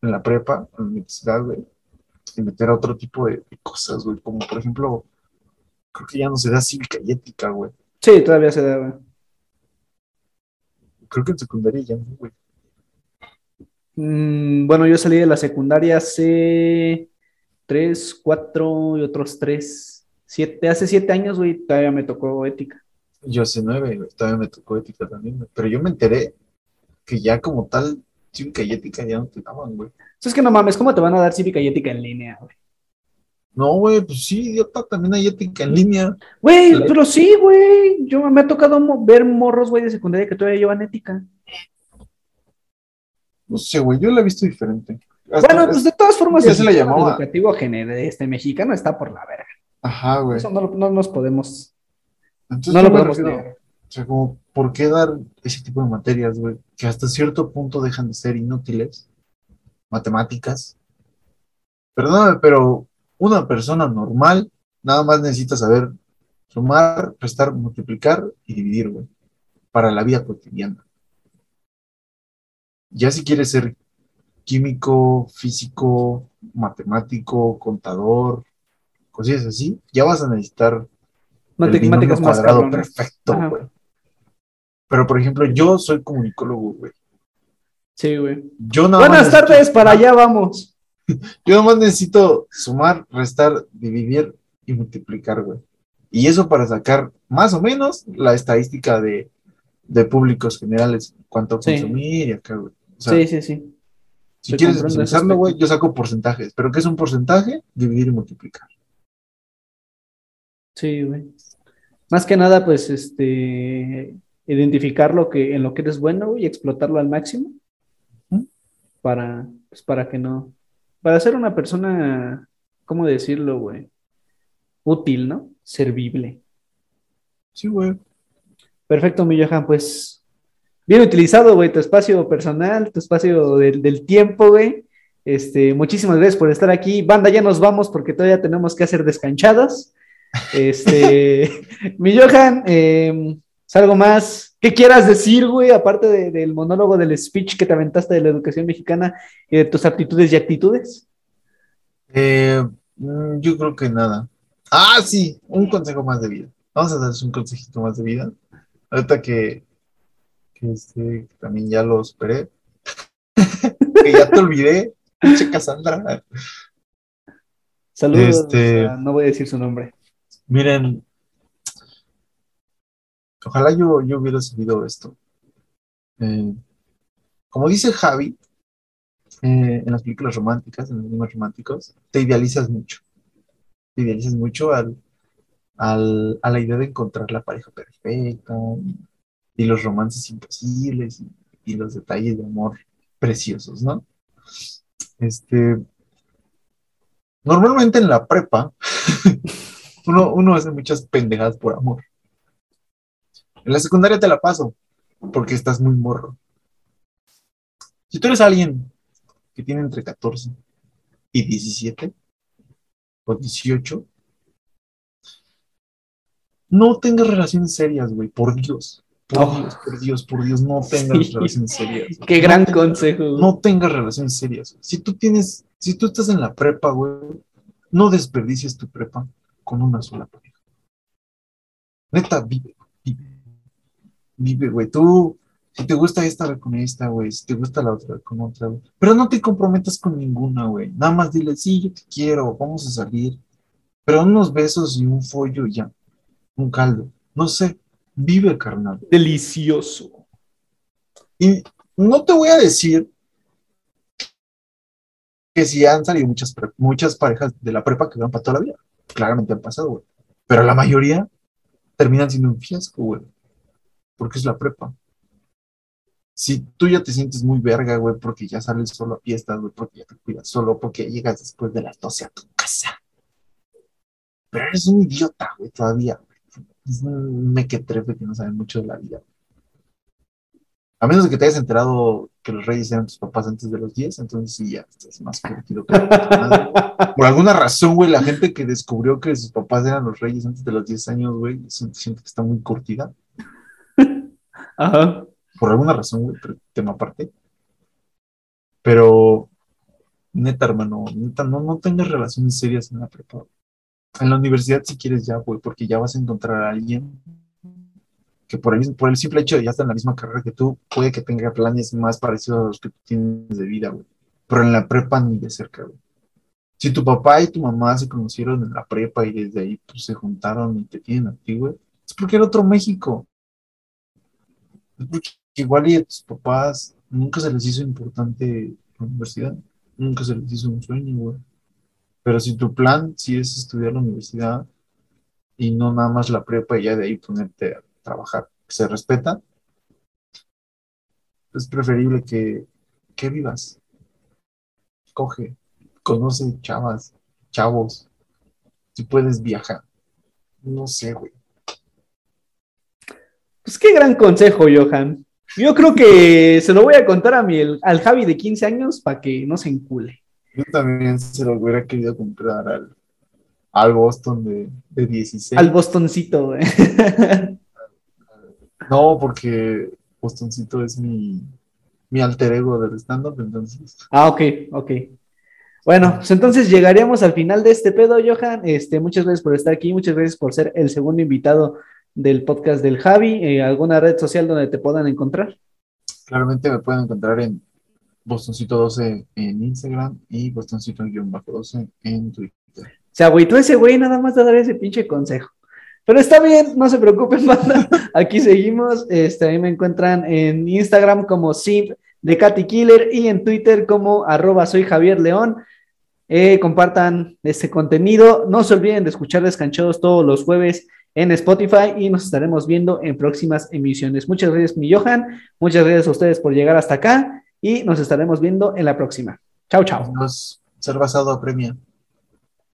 en la prepa, en la universidad, güey, y meter a otro tipo de, de cosas, güey? Como por ejemplo, creo que ya no se da cívica y ética, güey. Sí, todavía se da, güey. Creo que en secundaria ya no, güey. Mm, bueno, yo salí de la secundaria hace tres, cuatro y otros tres, siete, hace siete años, güey, todavía me tocó ética. Yo hace nueve, güey, todavía me tocó ética también, güey. Pero yo me enteré que ya como tal, cívica y ética ya no te daban, güey. Es que no mames, ¿cómo te van a dar cívica y ética en línea, güey? No, güey, pues sí, idiota, también hay ética en línea. Güey, La- pero sí, güey. Yo me ha tocado ver morros, güey, de secundaria que todavía llevan ética. No sé, güey, yo la he visto diferente. Hasta- Bueno, pues de todas formas, el sistema educativo gener- este mexicano está por la verga. Ajá, güey. Eso no, no nos podemos Entonces, No lo podemos negar. O sea, como, ¿por qué dar ese tipo de materias, güey? Que hasta cierto punto dejan de ser inútiles. Matemáticas. Perdóname, pero una persona normal nada más necesita saber sumar, restar, multiplicar y dividir, güey. Para la vida cotidiana. Ya si quieres ser químico, físico, matemático, contador, cosillas así, ya vas a necesitar Matemáticas más cuadrado perfecto, güey. Pero, por ejemplo, yo soy comunicólogo, güey. Sí, güey. Yo nada Buenas más necesito tardes, para allá vamos. Yo nada más necesito sumar, restar, dividir y multiplicar, güey. Y eso para sacar más o menos la estadística de, de públicos generales, cuánto Sí. consumir y acá, güey. O sea, sí, sí, sí. si quieres especializarlo, güey, yo saco porcentajes. ¿Pero qué es un porcentaje? Dividir y multiplicar. Sí, güey. Más que nada, pues, este, identificar lo que, en lo que eres bueno, y explotarlo al máximo para, pues, para que no, para ser una persona, ¿cómo decirlo, güey? Útil, ¿no? Servible. Sí, güey. Perfecto, mi Johan, pues, bien utilizado, güey, tu espacio personal, tu espacio del, del tiempo, güey. Este, muchísimas gracias por estar aquí. Banda, ya nos vamos porque todavía tenemos que hacer descanchadas. Este, mi Johan, eh, ¿es algo más que quieras decir, güey? Aparte de- del monólogo del speech que te aventaste de la educación mexicana y de tus aptitudes y actitudes. Eh, mm, yo creo que nada. Ah, sí, un consejo más de vida. Vamos a darles un consejito más de vida. Ahorita que, este, también ya lo superé. que ya te olvidé. Pinche Cassandra. Saludos, Este- no voy a decir su nombre. Miren, ojalá yo, yo hubiera sabido esto. Eh, como dice Javi, eh, en las películas románticas, en los animes románticos, te idealizas mucho. Te idealizas mucho al, al- a la idea de encontrar la pareja perfecta y, los romances imposibles y, los detalles de amor preciosos, ¿no? Este, normalmente en la prepa, uno hace muchas pendejadas por amor. En la secundaria te la paso, porque estás muy morro. Si tú eres alguien que tiene entre 14 y 17 o 18, no tengas relaciones serias, güey, por Dios. Por Oh. Dios, por Dios, por Dios, no tengas Sí. relaciones serias. Qué No gran tengas- consejo. güey. no tengas relaciones serias. Si tú tienes, si tú estás en la prepa, güey, no desperdicies tu prepa con una sola pareja. Neta, vive, vive. Vive, güey. Tú, si te gusta esta, con esta, güey. Si te gusta la otra, con otra, güey. Pero no te comprometas con ninguna, güey. Nada más dile, sí, yo te quiero, vamos a salir. Pero unos besos y un follo ya. Un caldo. No sé. Vive, carnal. Delicioso. Y no te voy a decir que si han salido muchas, muchas parejas de la prepa que van para toda la vida. Claramente han pasado, güey. Pero la mayoría terminan siendo un fiasco, güey. Porque es la prepa. Si tú ya te sientes muy verga, güey, porque ya sales solo a fiestas, güey, porque ya te cuidas solo, porque llegas después de las 12 a tu casa. Pero eres un idiota, güey, todavía. güey. Es un mequetrefe que no sabe mucho de la vida. A menos de que te hayas enterado que los reyes eran tus papás antes de los 10, entonces sí, ya estás más curtido que. Por alguna razón, güey, la gente que descubrió que sus papás eran los reyes antes de los 10 años, güey, siento que está muy curtida. Ajá. Por alguna razón, güey, pero tema aparte. Pero, neta, hermano, neta, no, no tengas relaciones serias en la prepa. En la universidad, si quieres, ya, güey, porque ya vas a encontrar a alguien que por el, por el simple hecho de ya estar en la misma carrera que tú, puede que tenga planes más parecidos a los que tú tienes de vida, güey. Pero en la prepa ni de cerca, güey. Si tu papá y tu mamá se conocieron en la prepa y desde ahí pues, se juntaron y te tienen a ti, güey, es porque era otro México. Es porque igual y a tus papás nunca se les hizo importante la universidad, nunca se les hizo un sueño, güey. Pero si tu plan sí es estudiar la universidad y no nada más la prepa y ya de ahí ponerte a trabajar, se respeta, es preferible que, que vivas. Coge, conoce chavas, chavos, si puedes viajar. No sé, güey. Pues qué gran consejo, Johan. Yo creo que se lo voy a contar a mi, al Javi de 15 años para que no se encule. Yo también se lo hubiera querido comprar al, al Boston de, de 16. Al Bostoncito, güey. No, porque Bostoncito es mi, mi alter ego del stand-up, entonces. Ah, ok, ok. Bueno, pues entonces llegaríamos al final de este pedo, Johan. Este, muchas gracias por estar aquí, muchas gracias por ser el segundo invitado del podcast del Javi. Eh, ¿Alguna red social donde te puedan encontrar? Claramente me pueden encontrar en Bostoncito12 en Instagram y Bostoncito-12 en Twitter. Se agüitó ese güey nada más de dar ese pinche consejo. Pero está bien, no se preocupen, banda. Aquí seguimos. Este, ahí me encuentran en Instagram como Simp de Katy Killer y en Twitter como arroba Javier León. Eh, compartan este contenido. No se olviden de escuchar Descanchados todos los jueves en Spotify y nos estaremos viendo en próximas emisiones. Muchas gracias, mi Johan. Muchas gracias a ustedes por llegar hasta acá y nos estaremos viendo en la próxima. Chao, chao. Nos, ser basado a premia.